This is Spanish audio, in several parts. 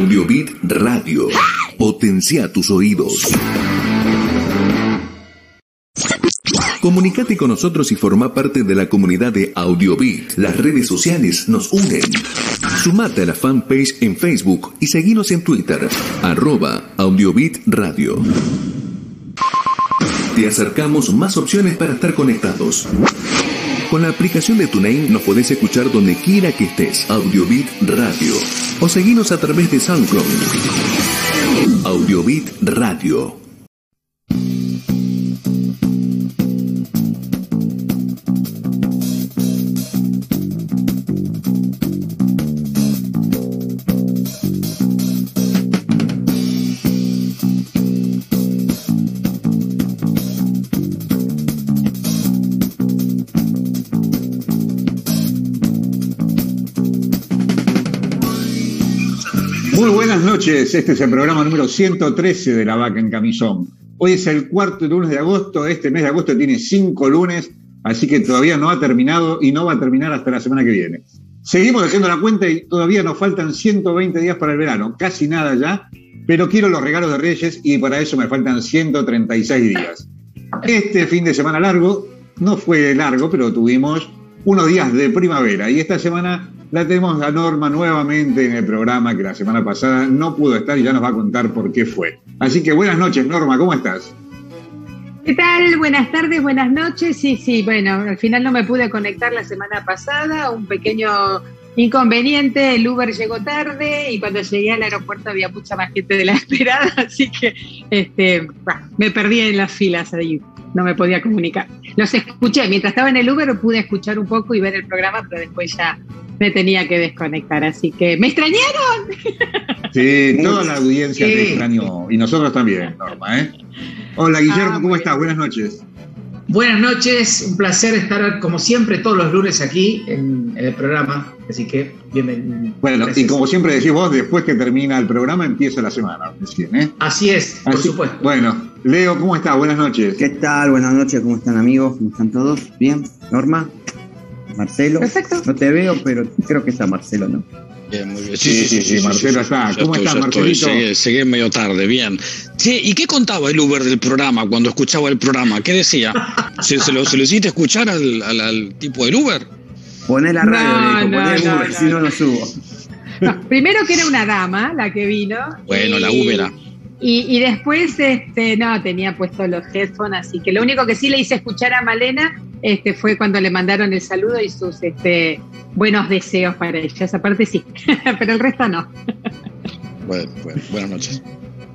Audiobit Radio. Potencia tus oídos. Comunicate con nosotros y forma parte de la comunidad de Audiobit. Las redes sociales nos unen. Sumate a la fanpage en Facebook y seguinos en Twitter, arroba Audiobit Radio. Te acercamos más opciones para estar conectados. Con la aplicación de TuneIn nos podés escuchar donde quiera que estés. Audiobit Radio. O seguinos a través de SoundCloud. Audiobit Radio. Noches, este es el programa número 113 de La Vaca en Camisón. Hoy es el cuarto lunes de agosto, este mes de agosto tiene cinco lunes, así que todavía no ha terminado y no va a terminar hasta la semana que viene. Seguimos haciendo la cuenta y todavía nos faltan 120 días para el verano, casi nada ya, pero quiero los regalos de Reyes y para eso me faltan 136 días. Este fin de semana largo no fue largo, pero tuvimos unos días de primavera y esta semana la tenemos a Norma nuevamente en el programa que la semana pasada no pudo estar y ya nos va a contar por qué fue. Así que buenas noches, Norma, ¿cómo estás? ¿Qué tal? Buenas tardes, buenas noches. Sí, sí, bueno, al final no me pude conectar la semana pasada, un pequeño inconveniente, el Uber llegó tarde y cuando llegué al aeropuerto había mucha más gente de la esperada, así que este, me perdí en las filas ahí, no me podía comunicar. Los escuché, mientras estaba en el Uber pude escuchar un poco y ver el programa, pero después ya me tenía que desconectar, así que ¿me extrañaron? Sí, toda la audiencia sí. te extrañó y nosotros también, Norma, ¿eh? Hola Guillermo, ah, ¿cómo estás? Buenas noches. Buenas noches, un placer estar como siempre todos los lunes aquí en, en el programa, así que bienvenido. Bueno, Gracias. y como siempre decís vos, después que termina el programa empieza la semana, recién, ¿eh? Así es, por Así, supuesto. Bueno, Leo, ¿cómo estás? Buenas noches. ¿Qué tal? Buenas noches, ¿cómo están amigos? ¿Cómo están todos? ¿Bien? ¿Norma? ¿Marcelo? Perfecto. No te veo, pero creo que está Marcelo, ¿no? Bien, muy bien. Sí, sí, sí, sí, sí Marcelo está. ¿Cómo estás, Marcelito? Llegué, llegué, medio tarde, bien. Sí, ¿y qué contaba el Uber del programa cuando escuchaba el programa? ¿Qué decía? ¿Se, se, lo, se lo, hiciste escuchar al, al, al, tipo del Uber? Poné la radio, no, dijo, poné no, Uber, si no, no subo. No, primero que era una dama la que vino. Bueno, y, la Uber. Y, y, después, este, no, tenía puesto los headphones, así que lo único que sí le hice escuchar a Malena este, fue cuando le mandaron el saludo y sus este, buenos deseos para ella. Esa parte sí, pero el resto no. Bueno, bueno, buenas noches.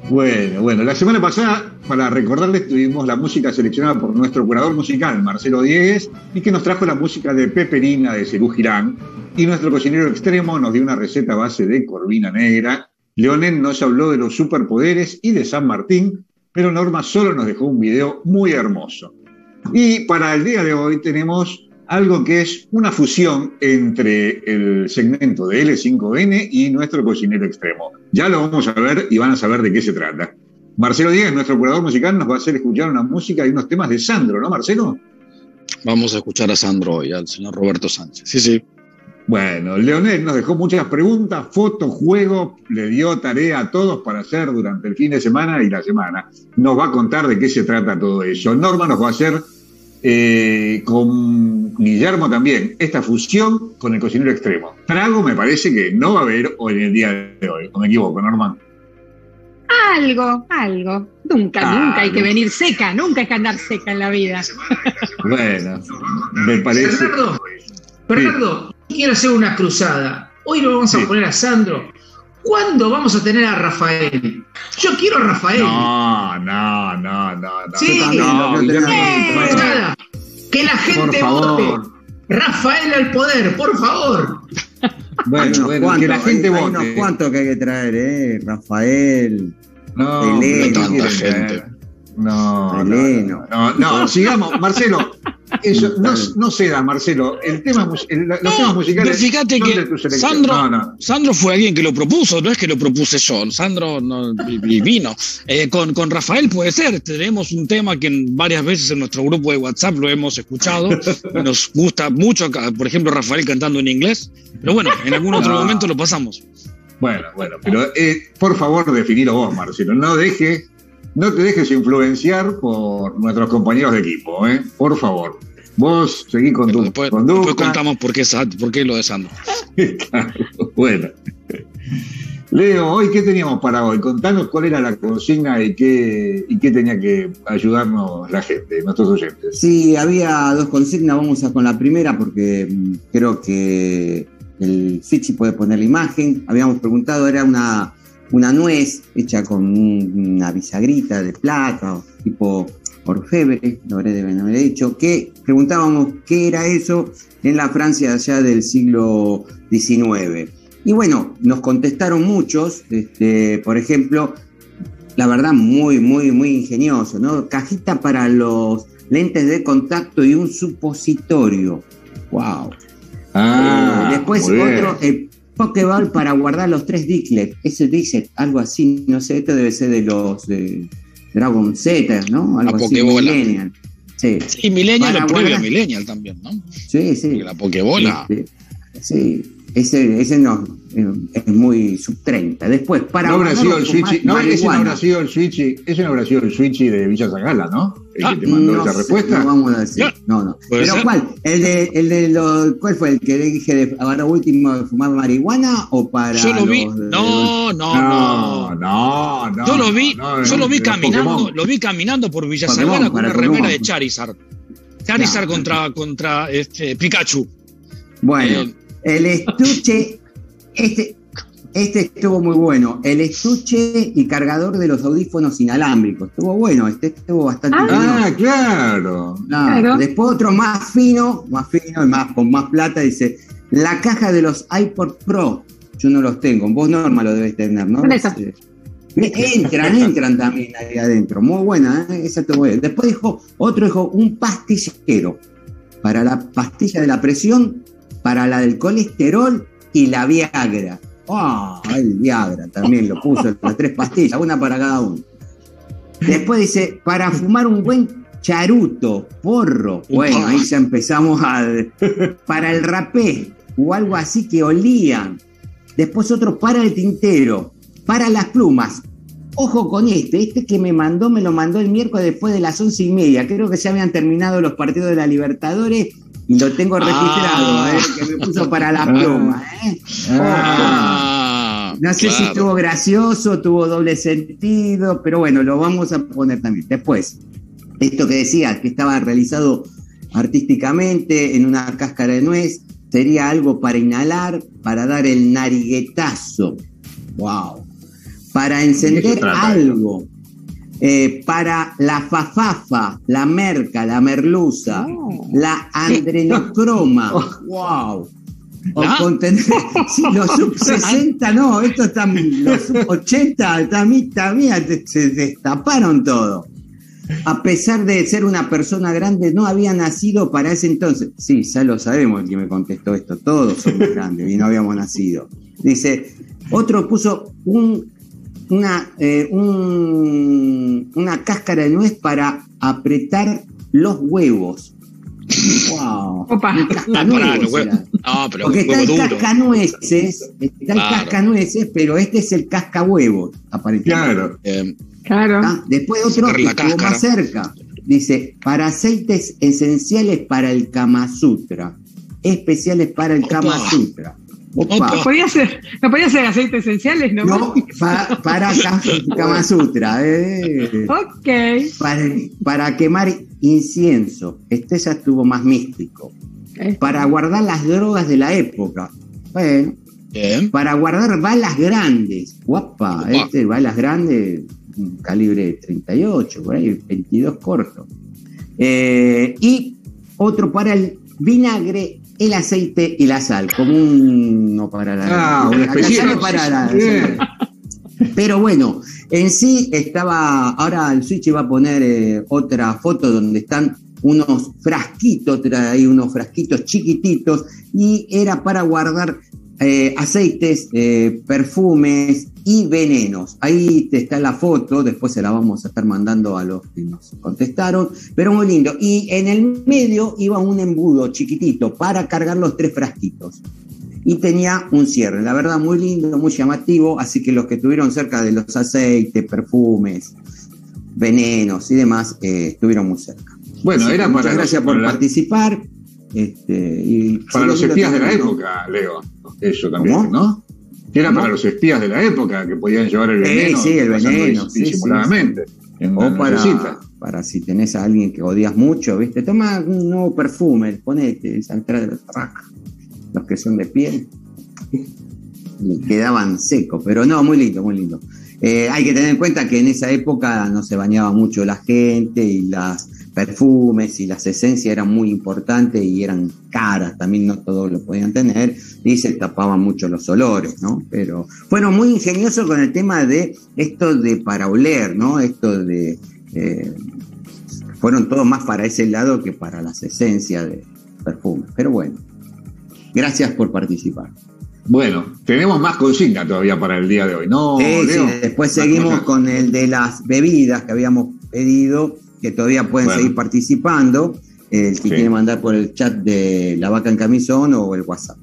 Bueno, bueno, la semana pasada, para recordarles, tuvimos la música seleccionada por nuestro curador musical, Marcelo Diegues, y que nos trajo la música de Peperina de Cerú Girán, y nuestro cocinero extremo nos dio una receta a base de corvina negra. Leonel nos habló de los superpoderes y de San Martín, pero Norma solo nos dejó un video muy hermoso. Y para el día de hoy tenemos algo que es una fusión entre el segmento de L5N y nuestro cocinero extremo. Ya lo vamos a ver y van a saber de qué se trata. Marcelo Díaz, nuestro curador musical, nos va a hacer escuchar una música y unos temas de Sandro, ¿no, Marcelo? Vamos a escuchar a Sandro y al señor Roberto Sánchez. Sí, sí. Bueno, Leonel nos dejó muchas preguntas, fotos, juego, le dio tarea a todos para hacer durante el fin de semana y la semana. Nos va a contar de qué se trata todo eso. Norma nos va a hacer eh, con Guillermo también esta fusión con el cocinero extremo. Trago me parece que no va a haber hoy en el día de hoy, o me equivoco, Norma. Algo, algo. Nunca, ah, nunca hay no. que venir seca, nunca hay que andar seca en la vida. Bueno, me parece. Bernardo. Quiero hacer una cruzada. Hoy lo vamos sí. a poner a Sandro. ¿Cuándo vamos a tener a Rafael? Yo quiero a Rafael. No, no, no, no. Sí, no, no, nada. Que la gente vote. Rafael al poder, por favor. Bueno, bueno que la gente vote. Hay unos cuantos que hay que traer, ¿eh? Rafael. No, Elena, no tanta gente. No, no, no, no, sigamos, Marcelo. Eso, no, no ceda, Marcelo. El tema, el, los no, temas musicales. Fíjate que Sandro, no, no. Sandro fue alguien que lo propuso, no es que lo propuse yo. Sandro y vino. Eh, con, con Rafael puede ser. Tenemos un tema que varias veces en nuestro grupo de WhatsApp lo hemos escuchado. Nos gusta mucho, por ejemplo, Rafael cantando en inglés. Pero bueno, en algún otro momento lo pasamos. Bueno, bueno, pero eh, por favor definilo vos, Marcelo. No deje, no te dejes influenciar por nuestros compañeros de equipo, ¿eh? Por favor. Vos seguí con tu después, Después contamos por qué, por qué lo de Sandro. bueno. Leo, hoy qué teníamos para hoy? Contanos cuál era la consigna y qué, y qué tenía que ayudarnos la gente, nuestros oyentes. Sí, había dos consignas, vamos a con la primera porque mm, creo que el Fichi puede poner la imagen. Habíamos preguntado, era una, una nuez hecha con una bisagrita de plata, tipo orfebre, lo deben haber dicho, que preguntábamos qué era eso en la Francia allá del siglo XIX. Y bueno, nos contestaron muchos, este, por ejemplo, la verdad muy, muy, muy ingenioso, ¿no? Cajita para los lentes de contacto y un supositorio. ¡Wow! Ah, eh, después otro, el Pokéball para guardar los tres Diglett. Ese dice algo así, no sé, esto debe ser de los de Dragon Z, ¿no? Algo la así, Millennial. Sí, sí Millennial lo previo Millennial también, ¿no? Sí, sí. la Pokébola. Sí, sí. Ese, ese no, es muy sub 30. Después, para. No habrá sido el Switch. No, ese no habrá sido el Switch. Ese no habrá sido el Switch de Villa Zagala, ¿no? El que te mandó no esa respuesta. No vamos a decir. No, no. Pero ¿cuál? ¿El de, el de lo, ¿Cuál fue? ¿El que le dije de ahora último de fumar marihuana o para.? Yo lo vi. no, no, no, no, no. Yo lo vi, yo lo vi caminando, lo vi caminando por Villa con una remera de Charizard. Charizard contra, contra este, Pikachu. Bueno. Eh, el estuche, este, este estuvo muy bueno. El estuche y cargador de los audífonos inalámbricos. Estuvo bueno, este estuvo bastante Ah, claro. Después otro más fino, más fino y más, con más plata, dice, la caja de los iPod Pro. Yo no los tengo. Vos, Norma, lo debes tener, ¿no? Entran, entran también ahí adentro. Muy buena, ¿eh? Esa estuvo bien. Después dijo, otro dijo, un pastillero para la pastilla de la presión para la del colesterol y la Viagra. ¡Ah! el Viagra también lo puso, las tres pastillas, una para cada uno. Después dice, para fumar un buen charuto, porro. Bueno, ahí ya empezamos a. Para el rapé o algo así que olían. Después otro para el tintero, para las plumas. Ojo con este, este que me mandó, me lo mandó el miércoles después de las once y media. Creo que ya habían terminado los partidos de la Libertadores y lo tengo registrado, ah. eh, que me puso para la pluma. Eh. Ah, no sé si estuvo gracioso, tuvo doble sentido, pero bueno, lo vamos a poner también. Después, esto que decía, que estaba realizado artísticamente en una cáscara de nuez, sería algo para inhalar, para dar el nariguetazo. ¡Wow! Para encender algo, eh, para la fafafa, la merca, la merluza, oh. la andrenocroma. ¡Wow! O los sub 60, no, esto está, los sub 80 también, también se destaparon todo. A pesar de ser una persona grande, no había nacido para ese entonces. Sí, ya lo sabemos el que me contestó esto, todos somos grandes y no habíamos nacido. Dice, otro puso un una, eh, una cáscara de nuez para apretar los huevos. Wow. pero Porque está el cascanueces, está el cascanueces, pero este es el cascahuevos, aparentemente. Claro. Eh, claro. Ah, después otro que estuvo más cerca. Dice, para aceites esenciales para el Kama Sutra. Especiales para el Kama Sutra. No podía ser, no podía ser aceites esenciales, ¿no? No, para Kama Sutra. Eh. Ok. Para, quemar incienso. Este ya estuvo más místico. Para guardar las drogas de la época. Bueno. Para guardar balas grandes. Guapa, este, balas grandes, calibre 38, por ahí, 22 corto. Eh, y otro para el vinagre el aceite y la sal, como un no para la, ah, para la, pero bueno, en sí estaba, ahora el Switch va a poner eh, otra foto donde están unos frasquitos, trae unos frasquitos chiquititos y era para guardar eh, aceites, eh, perfumes y venenos. Ahí está la foto, después se la vamos a estar mandando a los que nos contestaron, pero muy lindo. Y en el medio iba un embudo chiquitito para cargar los tres frasquitos. y tenía un cierre, la verdad muy lindo, muy llamativo, así que los que estuvieron cerca de los aceites, perfumes, venenos y demás, eh, estuvieron muy cerca. Bueno, era muchas gracias por participar. Este, y para los espías de la época, Leo, eso también, ¿no? Era para los espías de la época que podían llevar el veneno. Sí, el veneno. Disimuladamente. o para, para si tenés a alguien que odias mucho, ¿viste? Toma un nuevo perfume, ponete, entrada de los los que son de piel. Y quedaban secos, pero no, muy lindo, muy lindo. Eh, hay que tener en cuenta que en esa época no se bañaba mucho la gente y las perfumes y las esencias eran muy importantes y eran caras, también no todos lo podían tener y se tapaban mucho los olores, ¿no? Pero fueron muy ingeniosos con el tema de esto de para oler, ¿no? Esto de... Eh, fueron todos más para ese lado que para las esencias de perfumes, pero bueno, gracias por participar. Bueno, tenemos más consigna todavía para el día de hoy, ¿no? sí, después seguimos con el de las bebidas que habíamos pedido que todavía pueden seguir participando. El que quiere mandar por el chat de La Vaca en Camisón o el WhatsApp.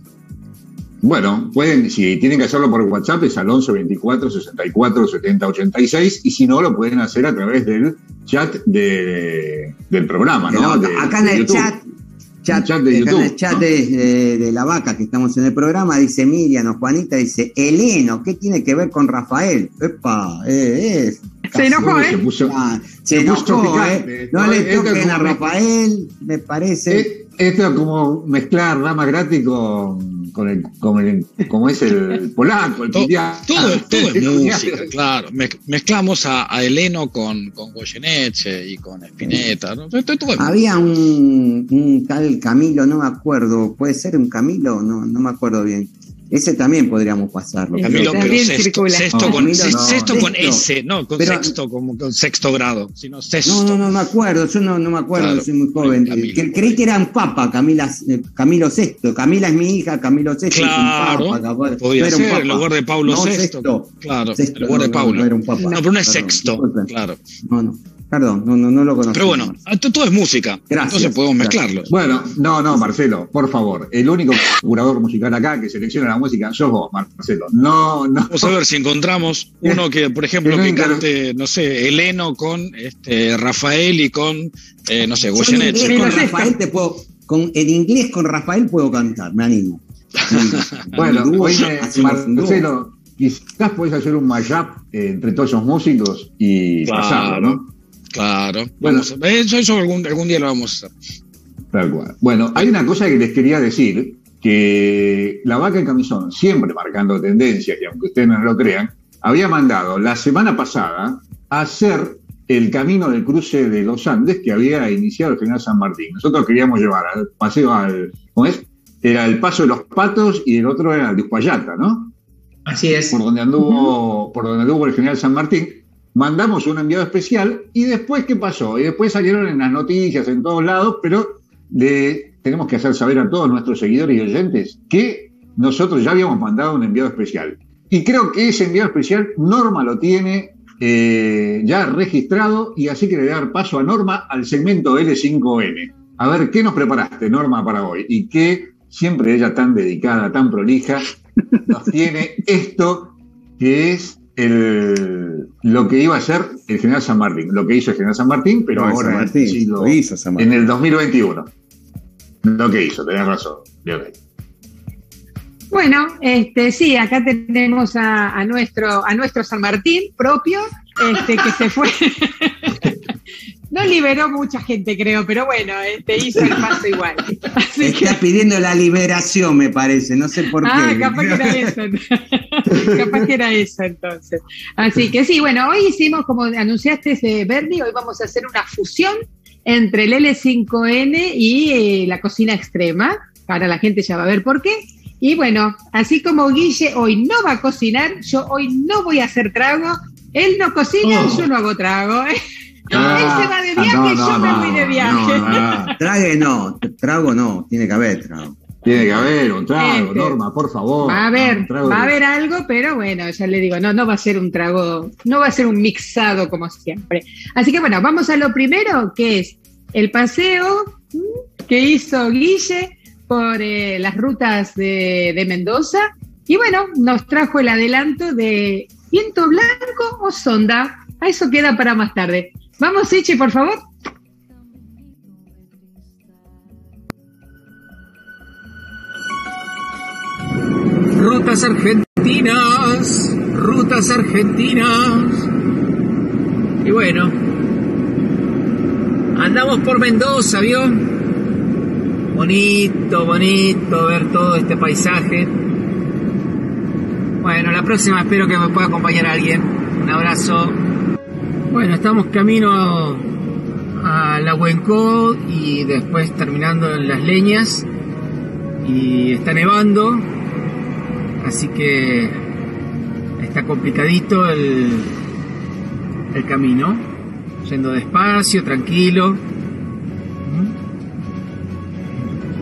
Bueno, pueden, si tienen que hacerlo por WhatsApp es al 11 24 64 70 86 y si no lo pueden hacer a través del chat de, del programa, ¿no? acá en el chat chat, de YouTube, en el chat de, La Vaca, que estamos en el programa, dice Miriam o Juanita, dice, Eleno, ¿qué tiene que ver con Rafael? Epa, eh, Se enojó, ¿eh? Se, puso, ah, se, enojó, ¿eh? No le toquen a Rafael, me parece. Esto es como mezclar rama gratis con con el, como es el polaco, el todo, todo, todo, es música, claro. Mezclamos a, a Eleno con, con Goyeneche y con Spinetta. ¿no? Había un, un, tal Camilo, no me acuerdo, puede ser un Camilo, no, no me acuerdo bien, ese también podríamos pasarlo. Camilo, pero sexto, sexto, con, sexto, con S, no, con sexto, como con sexto grado, sino sexto. No, no, no me acuerdo, yo no, no me acuerdo, soy muy joven. creí que era un papa, Camila, eh, Camilo VI. Camila es mi hija, Camilo VI. Claro, es un papa, podía ser, en lugar de Pablo VI. Sexto, claro, en lugar de Pablo. No, no, pero no es sexto, claro. No, no. Perdón, no, no, no lo conozco. Pero bueno, todo es música. Gracias, entonces podemos mezclarlo. Bueno, no, no, Marcelo, por favor. El único curador musical acá que selecciona la música sos vos, Marcelo. No, no. Vamos a ver si encontramos uno que, por ejemplo, que cante, no sé, Eleno con este, Rafael y con, eh, no sé, Goyeneche. Con Rafael te puedo, con, en inglés con Rafael puedo cantar, me animo. bueno, oye, Marcelo, quizás puedes hacer un mashup entre todos esos músicos y pasarlo, ¿no? Claro. Bueno, eso, algún, día lo vamos a hacer. Tal cual. Bueno, hay una cosa que les quería decir, que la vaca en camisón, siempre marcando tendencias, y aunque ustedes no lo crean, había mandado la semana pasada a hacer el camino del cruce de los Andes que había iniciado el general San Martín. Nosotros queríamos llevar al paseo al, ¿cómo es? Era el paso de los patos y el otro era el de Uspallata, ¿no? Así es. Por donde anduvo, por donde anduvo el general San Martín mandamos un enviado especial y después, ¿qué pasó? Y después salieron en las noticias, en todos lados, pero tenemos que hacer saber a todos nuestros seguidores y oyentes que nosotros ya habíamos mandado un enviado especial. Y creo que ese enviado especial Norma lo tiene eh, ya registrado y así que le dar paso a Norma al segmento L5N. A ver, ¿qué nos preparaste, Norma, para hoy? Y qué siempre ella tan dedicada, tan prolija, nos tiene esto que es el, lo que iba a ser el general San Martín, lo que hizo el general San Martín, pero ahora en el 2021. Lo que hizo, tenés razón. Bueno, este, sí, acá tenemos a, nuestro, a nuestro San Martín propio, este, que se fue. No liberó mucha gente, creo, pero bueno, te este, hizo el paso igual. Está pidiendo la liberación, me parece, no sé por ah, qué. Ah, capaz que era eso. capaz que era eso entonces. Así que sí, bueno, hoy hicimos, como anunciaste, eh, Bernie, hoy vamos a hacer una fusión entre el L5N y eh, la cocina extrema. Para la gente ya va a ver por qué. Y bueno, así como Guille hoy no va a cocinar, yo hoy no voy a hacer trago. Él no cocina, oh. yo no hago trago. ¿Eh? Él se va de viaje, yo me voy de viaje. Trague no, trago no, tiene que haber trago. Tiene que haber un trago, este, Norma, por favor. Va a haber, va a haber algo, pero bueno, ya le digo, no, no va a ser un trago, no va a ser un mixado como siempre. Así que bueno, vamos a lo primero, que es el paseo que hizo Guille por eh, las rutas de, de Mendoza y bueno, nos trajo el adelanto de viento blanco o sonda. A eso queda para más tarde. Vamos, Eche, por favor. Rutas argentinas, rutas argentinas. Y bueno, andamos por Mendoza, ¿vio? Bonito, bonito ver todo este paisaje. Bueno, la próxima espero que me pueda acompañar alguien. Un abrazo. Bueno, estamos camino a la Huencó y después terminando en las leñas. Y está nevando, así que está complicadito el, el camino, yendo despacio, tranquilo.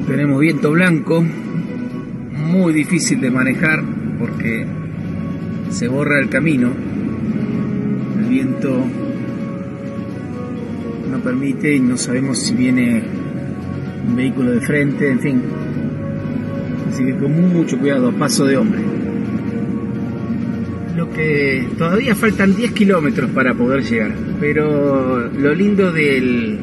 Tenemos viento blanco, muy difícil de manejar porque se borra el camino. Viento no permite y no sabemos si viene un vehículo de frente, en fin. Así que con mucho cuidado, paso de hombre. Lo que todavía faltan 10 kilómetros para poder llegar, pero lo lindo del,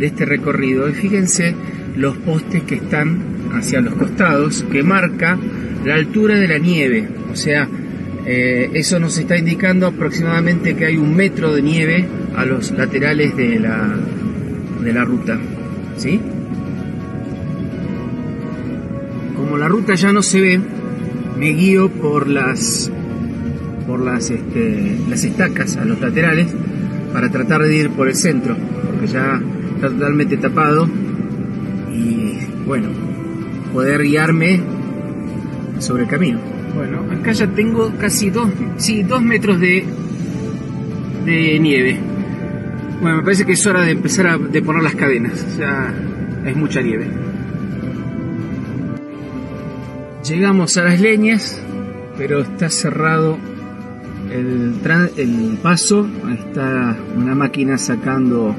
de este recorrido es, fíjense, los postes que están hacia los costados, que marca la altura de la nieve, o sea, eh, eso nos está indicando aproximadamente que hay un metro de nieve a los laterales de la, de la ruta. ¿Sí? Como la ruta ya no se ve, me guío por las por las, este, las estacas a los laterales para tratar de ir por el centro, porque ya está totalmente tapado y bueno, poder guiarme sobre el camino. Bueno, acá ya tengo casi dos, sí, dos metros de, de nieve. Bueno, me parece que es hora de empezar a de poner las cadenas, ya es mucha nieve. Llegamos a las leñas, pero está cerrado el, el paso, está una máquina sacando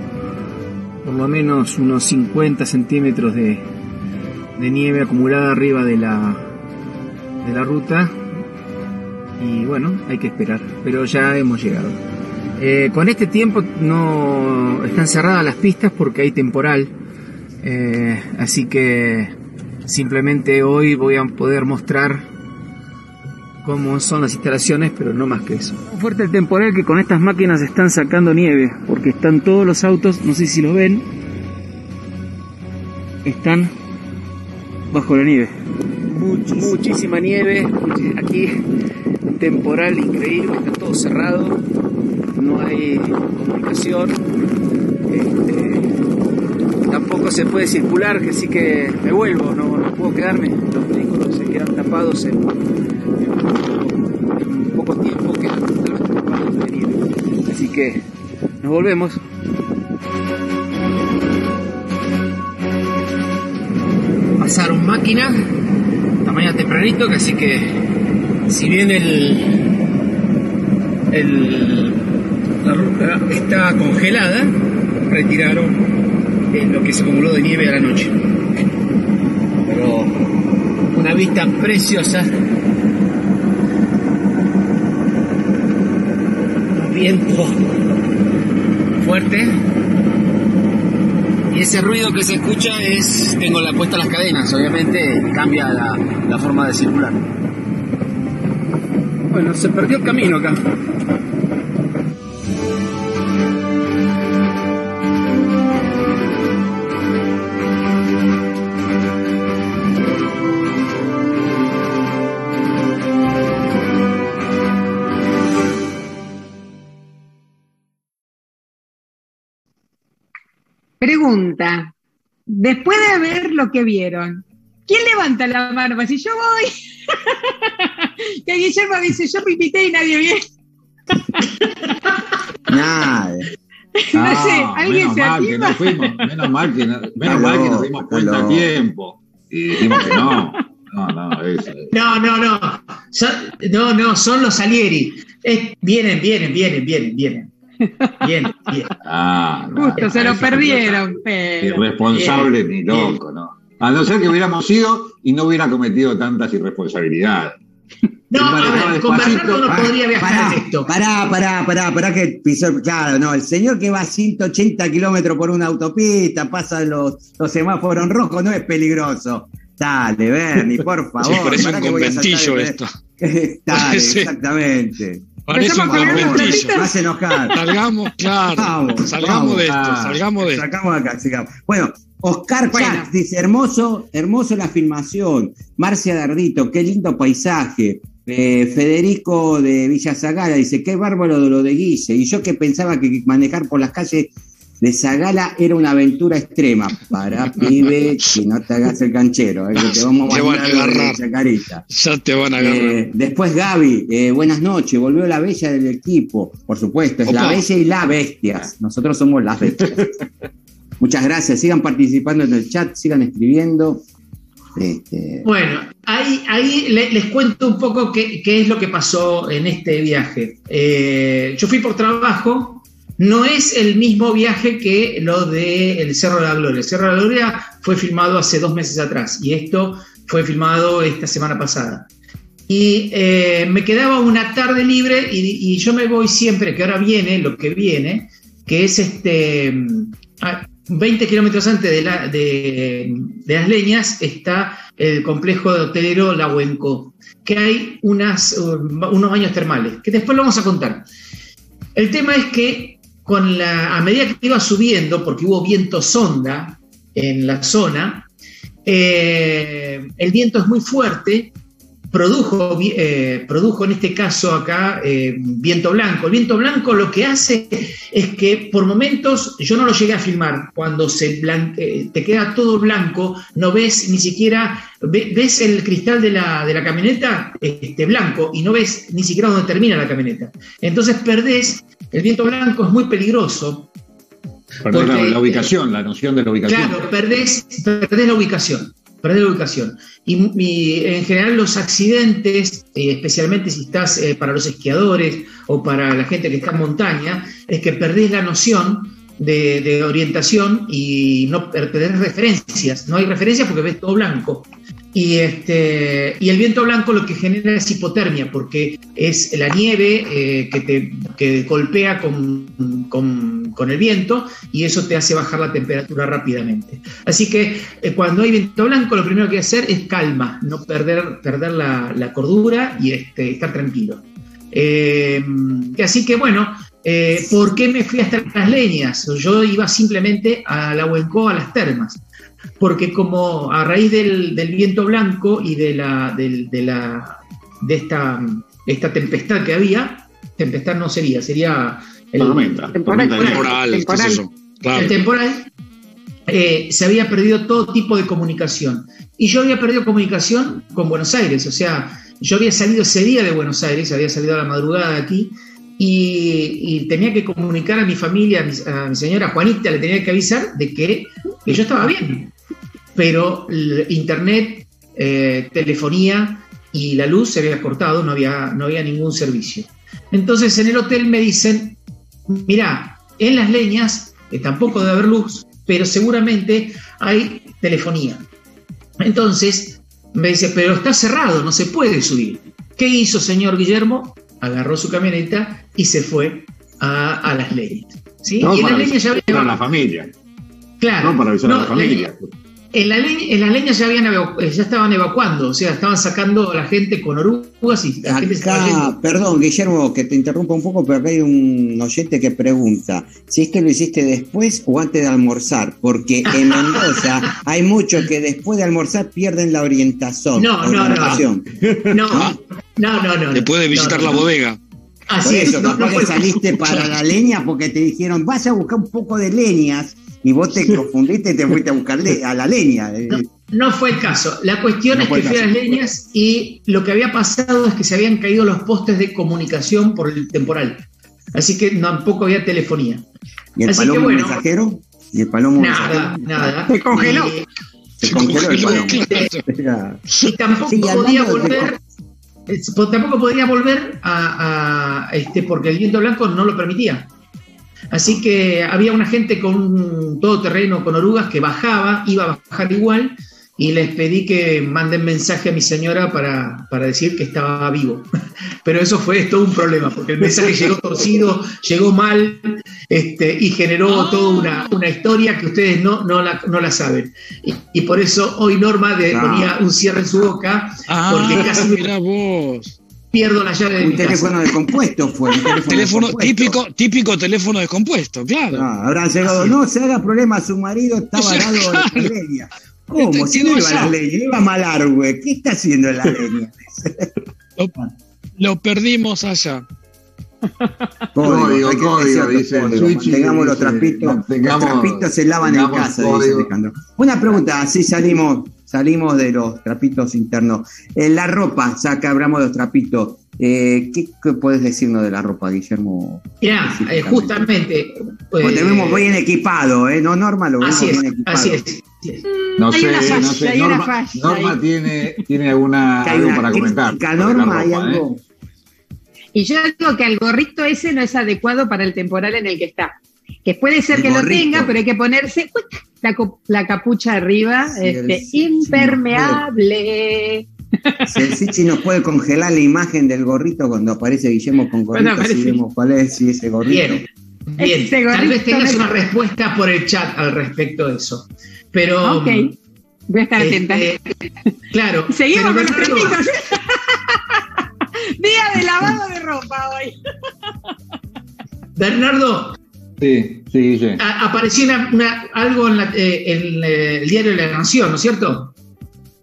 por lo menos unos 50 centímetros de, de nieve acumulada arriba de la, de la ruta y bueno, hay que esperar, pero ya hemos llegado. Eh, con este tiempo no están cerradas las pistas porque hay temporal, eh, así que simplemente hoy voy a poder mostrar cómo son las instalaciones, pero no más que eso. Fuerte el temporal que con estas máquinas están sacando nieve, porque están todos los autos, no sé si lo ven, están bajo la nieve. Muchísima nieve, aquí temporal increíble, está todo cerrado, no hay comunicación, este, tampoco se puede circular, así que me vuelvo, no, puedo quedarme, los vehículos se quedan tapados en, poco tiempo que tapados de nieve, así que nos volvemos. Pasaron máquinas mañana tempranito, que así que si bien el, la ruta está congelada, retiraron lo que se acumuló de nieve a la noche. Pero una vista preciosa. Viento fuerte y ese ruido que se escucha es, tengo la puesta las cadenas, obviamente cambia la, la forma de circular. Bueno, se perdió el camino acá. Pregunta, después de ver lo que vieron, ¿quién levanta la mano? Si yo voy, que Guillermo dice, yo me invité y nadie viene. Nadie. No, sé, alguien se mal que no fuimos, menos mal que, no, menos mal que nos dimos cuenta a tiempo. Y dijimos que no. No, no, eso. No, no, no. Son, no, no, son los Salieri. vienen, vienen, vienen, vienen, vienen. Bien, bien. Ah, Justo, se lo perdieron. Pero, irresponsable ni loco, ¿no? A no ser que hubiéramos ido y no hubiera cometido tantas irresponsabilidades. No, a ver, con Bernardo no podría viajar pará, esto. Pará, pará, pará, pará que pisó. Claro, no, el señor que va a 180 kilómetros por una autopista, pasa los, los semáforos rojos, no es peligroso. Dale, Bernie, por favor. Sí, parece un conventillo esto. Dale, exactamente. Parece un hace enojar. Salgamos, claro. Vamos, salgamos vamos. de esto, Ah, salgamos de esto. Sacamos acá, sigamos. Bueno, Oscar Bueno. Dice, hermoso, hermoso la filmación. Marcia Dardito, qué lindo paisaje. Eh, Federico de Villa Zagala dice, qué bárbaro de lo de Guille. Y yo que pensaba que manejar por las calles de Zagala era una aventura extrema. Para, pibe, que no te hagas el canchero, eh, que te vamos a Te van a agarrar. Chacarita. Ya te van a agarrar. Eh, después Gaby, eh, buenas noches, volvió la bella del equipo, por supuesto, es la bella y la bestia. Nosotros somos las bestias. Muchas gracias, sigan participando en el chat, sigan escribiendo. Este, Bueno, ahí, ahí le- les cuento un poco qué, qué es lo que pasó en este viaje. Eh, yo fui por trabajo, no es el mismo viaje que lo del Cerro de la Gloria. El Cerro de la Gloria fue filmado hace dos meses atrás y esto fue filmado esta semana pasada. Y eh, me quedaba una tarde libre y, yo me voy siempre, que ahora viene lo que viene, que es este... ah, 20 kilómetros antes de, la- de- de las leñas está el complejo de hotelero La Huenco, que hay uh, unos baños termales, que después lo vamos a contar. El tema es que con la, a medida que iba subiendo, porque hubo viento sonda en la zona, eh, el viento es muy fuerte, produjo, eh, produjo en este caso acá eh, viento blanco. El viento blanco lo que hace es que por momentos, yo no lo llegué a filmar, cuando se blan- eh, te queda todo blanco, no ves ni siquiera, ve- ves el cristal de la, de la camioneta este, blanco y no ves ni siquiera dónde termina la camioneta. Entonces perdés, el viento blanco es muy peligroso, Perdón, la, Porque- la ubicación, la noción de la ubicación. Claro, perdés, perdés la ubicación. Perdés la ubicación. Y, en general los accidentes, eh, especialmente si estás eh, para los esquiadores o para la gente que está en montaña, es que perdés la noción de, de orientación y no per- perdés referencias. No hay referencias porque ves todo blanco. Y, este, y el viento blanco lo que genera es hipotermia, porque es la nieve eh, que te que golpea con, con- con el viento y eso te hace bajar la temperatura rápidamente. Así que eh, cuando hay viento blanco, lo primero que hay que hacer es calma, no perder, perder la, cordura y este, estar tranquilo. Eh, así que bueno, ¿por qué me fui hasta las leñas? Yo iba simplemente a la a las termas porque como a raíz del, del viento blanco y de la, del- de, la de esta, esta tempestad que había, tempestad no sería, sería el, Tormenta. Temporal, de. Temporal, ¿qué es temporal. Claro. el temporal, eh, se había perdido todo tipo de comunicación. Y yo había perdido comunicación con Buenos Aires, o sea, yo había salido ese día de Buenos Aires, había salido a la madrugada de aquí, y, y tenía que comunicar a mi familia, a mi, a mi señora Juanita, le tenía que avisar de que, que yo estaba bien. Pero internet, eh, telefonía y la luz se había cortado, no había, no había ningún servicio. Entonces en el hotel me dicen, mirá, en las leñas eh, tampoco debe haber luz, pero seguramente hay telefonía. Entonces me dice, pero está cerrado, no se puede subir. ¿Qué hizo señor Guillermo? Agarró su camioneta y se fue a, a las leñas. ¿sí? No y en las ya a la familia. Claro, No para avisar a la familia. En, la leña- en las leñas ya, habían eh, ya estaban evacuando, o sea, estaban sacando a la gente con orugas y la gente se perdón, Guillermo, que te interrumpa un poco, pero acá hay un oyente que pregunta si esto lo hiciste después o antes de almorzar, porque en Mendoza hay muchos que después de almorzar pierden la orientación. No, no, no. orientación. No, no, no, no. Después de visitar no, la bodega. Por Así es, eso, no, capaz no que saliste para la leña porque te dijeron, vas a buscar un poco de leñas y vos te confundiste y te fuiste a buscar le- a la leña. No, no fue el caso. La cuestión No es que fui a las leñas y lo que había pasado es que se habían caído los postes de comunicación por el temporal. Así que tampoco había telefonía. ¿Y el Así que palomo bueno. mensajero? ¿Y el palomo Nada, mensajero? nada. Se congeló. Y, Se congeló el palomo. y tampoco Sí, podía volver. eh, po- Tampoco podía volver a, a, este, porque el viento blanco no lo permitía. Así que había una gente con un todoterreno con orugas que bajaba, iba a bajar igual, y les pedí que manden mensaje a mi señora para, decir que estaba vivo. Pero eso fue todo un problema, porque el mensaje llegó torcido, llegó mal este, y generó ah. toda una, historia que ustedes no, no, la, no la saben. Y, por eso hoy Norma le ponía un cierre en su boca, ah, porque casi... Mira vos pierdo la llave de un teléfono descompuesto fue. Un teléfono, típico, típico teléfono descompuesto, claro. No, habrán llegado, no se haga problema, su marido está varado en la leña. ¿Cómo? Si no iba a la leña, iba a Malargüe. ¿Qué está haciendo en la leña? lo, perdimos allá. Código, código, dice Tengamos los trapitos, los trapitos se lavan en casa, dice Alejandro. Una pregunta, así salimos salimos de los trapitos internos. Eh, la ropa, ya que hablamos de los trapitos, eh, ¿qué, puedes decirnos de la ropa, Guillermo? Mira, eh, justamente. Pues, te vemos bien equipado, ¿eh? No, Norma, lo vemos bien equipado. Así es. No sé, no sé. Norma, Norma tiene, tiene alguna, algo para comentar. Norma, hay algo. Y yo digo que el gorrito ese no es adecuado para el temporal en el que está. Que puede ser que lo tenga, pero hay que ponerse la, capucha arriba, este, impermeable. Si, nos puede congelar la imagen del gorrito cuando aparece Guillermo con gorrito, si vemos cuál es, si ese gorrito. Bien, bien. tal vez tengas una respuesta por el chat al respecto de eso. Pero. Ok, voy a estar atenta. Este, claro. Seguimos con los tremitos. Día de lavado de ropa hoy. Bernardo, Sí, sí, sí. apareció algo en, eh, eh, el diario de la Nación, ¿no es cierto?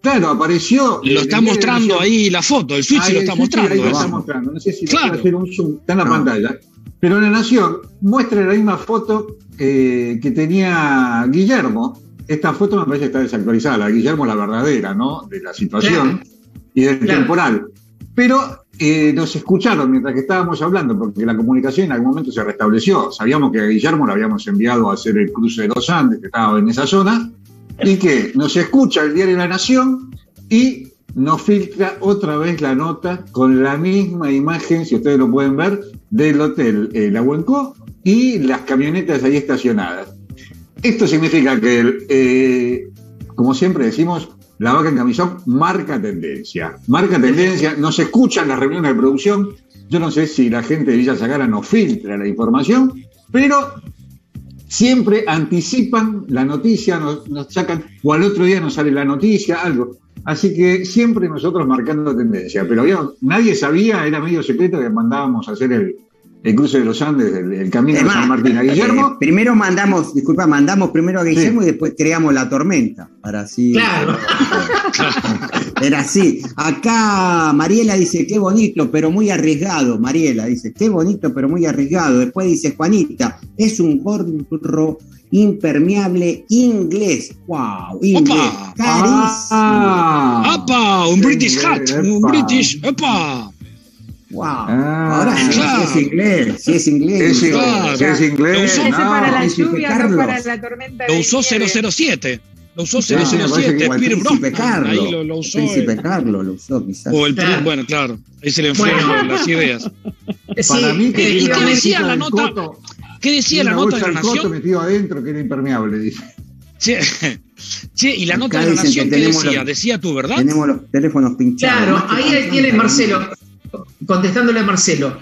Claro, apareció. Lo está mostrando ahí la foto, el switch lo está mostrando. lo está mostrando. No sé si claro. hacer un zoom, está en la pantalla. Pero La Nación muestra la misma foto eh, que tenía Guillermo. Esta foto me parece que está desactualizada. La Guillermo, la verdadera, ¿no? De la situación y del temporal. Pero eh, nos escucharon mientras que estábamos hablando, porque la comunicación en algún momento se restableció. Sabíamos que a Guillermo lo habíamos enviado a hacer el cruce de los Andes, que estaba en esa zona, y que nos escucha el diario La Nación y nos filtra otra vez la nota con la misma imagen, si ustedes lo pueden ver, del hotel eh, La Huenco y las camionetas ahí estacionadas. Esto significa que, eh, como siempre decimos, la vaca en camisón marca tendencia. Marca tendencia, no se escuchan las reuniones de producción. Yo no sé si la gente de Villa Zagara no filtra la información, pero siempre anticipan la noticia, nos, sacan, o al otro día nos sale la noticia, algo. Así que siempre nosotros marcando tendencia, pero nadie sabía, era medio secreto que mandábamos a hacer el, el cruce de los Andes, el, camino de San Martín a Guillermo. Eh, primero mandamos, disculpa, mandamos primero a Guillermo y después creamos la tormenta, para así. Claro. Era así. Acá Mariela dice, qué bonito, pero muy arriesgado. Mariela dice, qué bonito, pero muy arriesgado. Después dice Juanita, es un gorro impermeable inglés. ¡Wow! Inglés. Carísimo. ¡Apa! Un British hat. Un British. ¡Epa! Wow. Ah, Ahora sí, es inglés, sí es inglés. Es, inglés, es inglés. Lo usó para la lluvia, no para la tormenta. Lo usó 007. Lo usó 007, no, Peter Ahí lo, lo usó. Príncipe Carlos lo usó quizás. O el, bueno, claro. Ahí se le enfriaron las ideas. Para mí que ¿Y qué decía la nota? ¿Qué decía la nota de la Nación? metido adentro que era impermeable, dice. Che, y la nota de la Nación, ¿qué decía? decía tú, ¿verdad? Tenemos los teléfonos pinchados. Claro, ahí tiene Marcelo contestándole a Marcelo,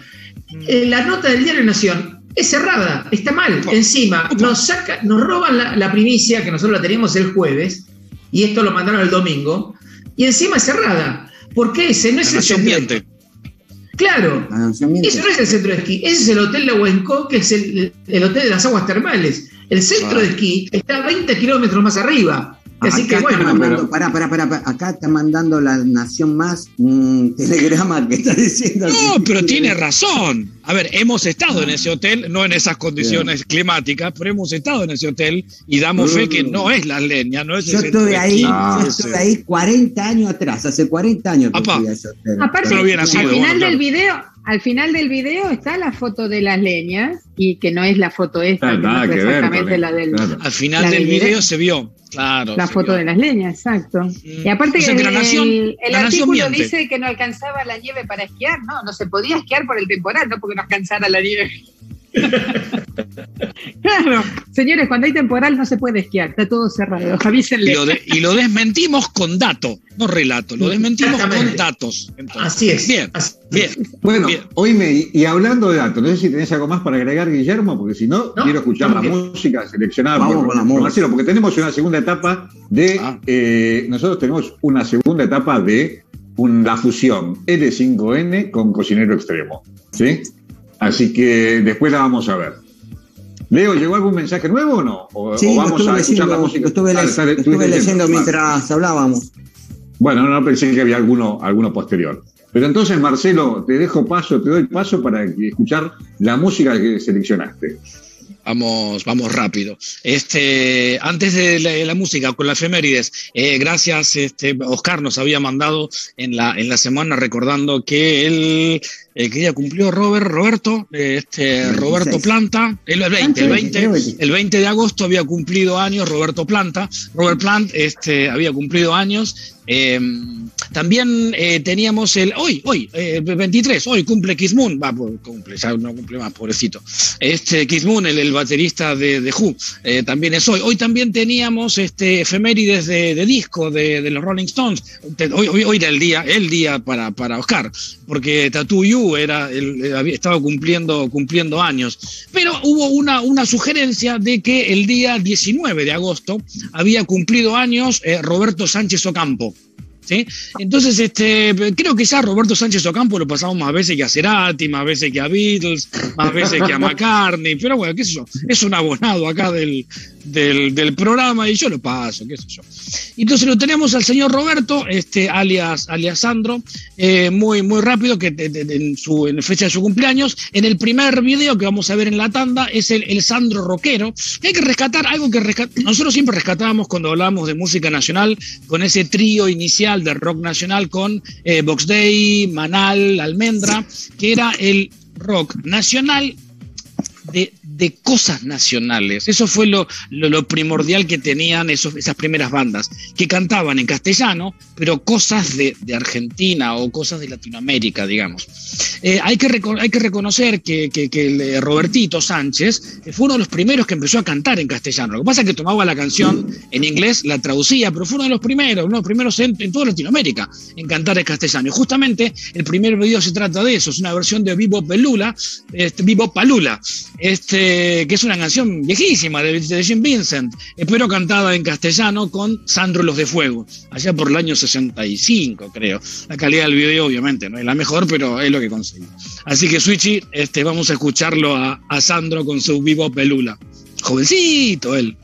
eh, la nota del diario Nación es cerrada, está mal. Encima, nos saca, nos roban la, primicia que nosotros la teníamos el jueves, y esto lo mandaron el domingo, y encima es cerrada. porque ese no es el centro Claro, ese no es el centro de esquí, ese es el hotel de Huenco, que es el, el hotel de las aguas termales. El centro de esquí está a 20 kilómetros más arriba. Así que bueno, para, para, para, acá está mandando la Nación Más un telegrama que está diciendo. No, pero tiene razón. A ver, hemos estado en ese hotel, no en esas condiciones climáticas, pero hemos estado en ese hotel y damos fe que no es la leña, no es Yo estoy ahí, yo estoy ahí 40 años atrás, hace 40 años que fui a ese hotel. Aparte, al final del video, al final del video está la foto de las leñas y que no es la foto esta, que no es exactamente la del. Al final del video se vio Claro. La foto de las leñas, exacto. Mm. Y aparte que el, artículo dice que no alcanzaba la nieve para esquiar, no, no se podía esquiar por el temporal, no porque no alcanzara la nieve. claro, señores, cuando hay temporal no se puede esquiar, está todo cerrado. Y lo, y lo desmentimos con datos, no relato, lo desmentimos con datos. Así es. Bien, bien. Bueno, hoy me, y hablando de datos, no sé si tenés algo más para agregar, Guillermo, porque si no, quiero escuchar la música seleccionada por, Marcelo, porque tenemos una segunda etapa de, ah. eh, nosotros tenemos una segunda etapa de la fusión L5N con Cocinero Extremo. ¿Sí? Así que después la vamos a ver. Leo, ¿llegó algún mensaje nuevo o no? ¿O, sí, vamos a escuchar la música? Lo estuve, estuve leyendo mientras hablábamos. Bueno, no pensé que había alguno, alguno posterior. Pero entonces, Marcelo, te dejo paso, te doy paso para escuchar la música que seleccionaste. Vamos, vamos rápido. Este, antes de la, música, con la efemérides, eh, gracias, este, Oscar nos había mandado en la, en la semana recordando que él, eh, que ya cumplió Robert, Roberto, este, Roberto Planta, el 20, el 20, el 20 de agosto había cumplido años Roberto Planta, Robert Plant, este, había cumplido años, Em, también eh, teníamos el, hoy, hoy, 23, eh, hoy cumple Kizmoon, va, pues, cumple, ya no cumple más, pobrecito. Este Kizmoon, el, el baterista de, de Who, eh, también es hoy. Hoy también teníamos este efemérides de, de disco de, de, los Rolling Stones. Hoy, hoy, hoy, era el día, el día para, para Oscar, porque Tattoo You era, el, estaba cumpliendo, cumpliendo años. Pero hubo una, una sugerencia de que el día 19 de agosto había cumplido años Roberto Sánchez Ocampo. Entonces, este, creo que ya Roberto Sánchez Ocampo lo pasamos más veces que a Cerati, más veces que a Beatles, más veces que a McCartney, pero bueno, qué sé yo, es un abonado acá del, del, programa y yo lo paso, qué sé yo. Entonces lo tenemos al señor Roberto, este, alias, alias Sandro, eh, muy, muy rápido, que en, su, fecha de su cumpleaños, en el primer video que vamos a ver en la tanda es el, el Sandro Rockero, hay que rescatar algo que nosotros siempre rescatábamos cuando hablábamos de música nacional, con ese trío inicial de rock nacional con eh, Box Day, Manal, Almendra, que era el rock nacional de de cosas nacionales. Eso fue lo, lo, primordial que tenían esos, esas primeras bandas, que cantaban en castellano, pero cosas de, de Argentina o cosas de Latinoamérica, digamos. Eh, hay, que hay que reconocer que, que, que, eh, Robertito Sánchez fue uno de los primeros que empezó a cantar en castellano. Lo que pasa es que tomaba la canción en inglés, la traducía, pero fue uno de los primeros, uno de los primeros en, toda Latinoamérica en cantar en castellano. Y justamente el primer video se trata de eso, es una versión de Vivo Pelula, este, Vivo Palula. Este, que es una canción viejísima de, Jim Vincent, pero cantada en castellano con Sandro Los de Fuego, allá por el año 65, creo. La calidad del video, obviamente, no es la mejor, pero es lo que conseguí. Así que, Switchy, este, vamos a escucharlo a, a Sandro con su vivo pelula. Jovencito él.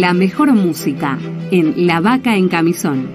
La mejor música en La Vaca en Camisón.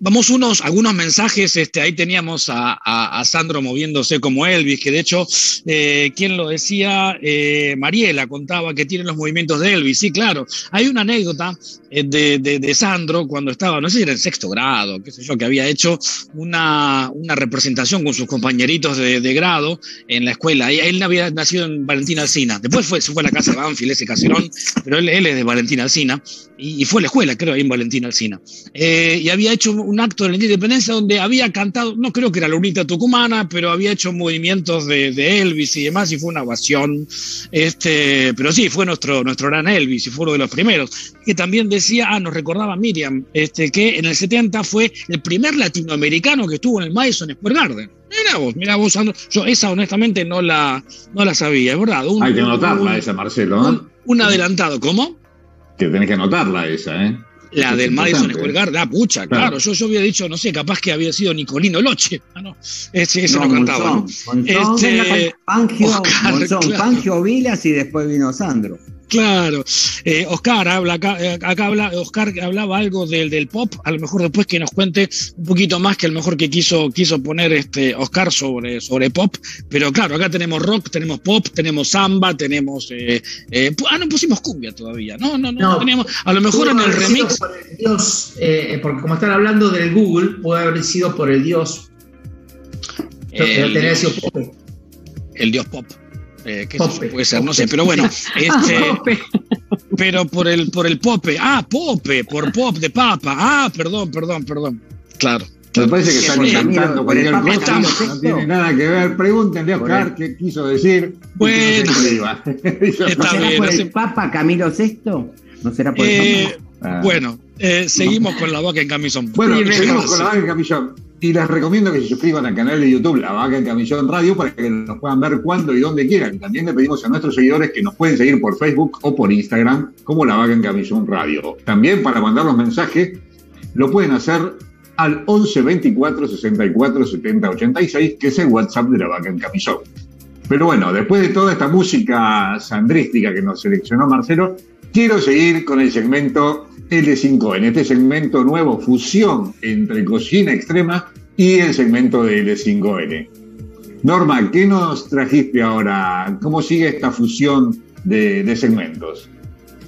Vamos unos, algunos mensajes, este, ahí teníamos a, Sandro moviéndose como Elvis, que de hecho, eh, ¿quién lo decía? Eh, Mariela contaba que tiene los movimientos de Elvis, sí, claro. Hay una anécdota eh, de, Sandro cuando estaba, no sé si era en sexto grado, qué sé yo, que había hecho una, representación con sus compañeritos de, grado en la escuela. Él había nacido en Valentina Alcina, después fue, se fue a la casa de Banfield, ese caserón, pero él, es de Valentina Alcina, y, fue a la escuela, creo, ahí en Valentina Alcina. y había hecho un acto de la independencia donde había cantado, no creo que era la unita tucumana, pero había hecho movimientos de, Elvis y demás, y fue una ovación. Este, pero sí, fue nuestro, nuestro gran Elvis y fue uno de los primeros. Que también decía, ah, nos recordaba Miriam, este, que en el 70 fue el primer latinoamericano que estuvo en el Madison Square Garden. Mira vos, mira vos, Yo esa honestamente no la, no la sabía, es verdad. Hay que anotarla esa, Marcelo. Un, un adelantado, ¿cómo? Que tenés que anotarla esa, ¿eh? La del Madison Square Garden, ah, pucha, claro. Yo, yo había dicho, no sé, capaz que había sido Nicolino Loche. Ah, no, ese, ese no, cantaba. este, Pangio, Vilas y después vino Sandro. Claro. Eh, Oscar habla acá, eh, acá habla, Oscar hablaba algo del, del pop, a lo mejor después que nos cuente un poquito más que a lo mejor que quiso, quiso poner este Oscar sobre, sobre pop, pero claro, acá tenemos rock, tenemos pop, tenemos samba, tenemos eh, eh ah, no pusimos cumbia todavía, no, no, no, tenemos, a lo mejor en el remix. el dios, porque como están hablando del Google, puede haber sido por el dios. El, el dios pop. Eh, que puede ser, no sé, pero bueno, este, pero por el, por el pope, ah, pope, por pop de papa, ah, perdón, perdón, perdón, claro. Me parece que están inventando cualquier cosa, no tiene nada que ver. Pregúntenle a Oscar qué quiso decir. Bueno, está bien, por el Papa Camilo VI? ¿No será por eh, Bueno, eh, seguimos con la vaca en camisón. Bueno, seguimos con la vaca en camisón. Y les recomiendo que se suscriban al canal de YouTube La Vaca en Camisón Radio para que nos puedan ver cuando y donde quieran. También le pedimos a nuestros seguidores que nos pueden seguir por Facebook o por Instagram como La Vaca en Camisón Radio. También para mandar los mensajes lo pueden hacer al 11 24 64 70 86, que es el WhatsApp de La Vaca en Camisón. Pero bueno, después de toda esta música sandrística que nos seleccionó Marcelo, quiero seguir con el segmento L5N, este segmento nuevo, fusión entre cocina extrema y el segmento de L5N. Norma, ¿qué nos trajiste ahora? ¿Cómo sigue esta fusión de, segmentos?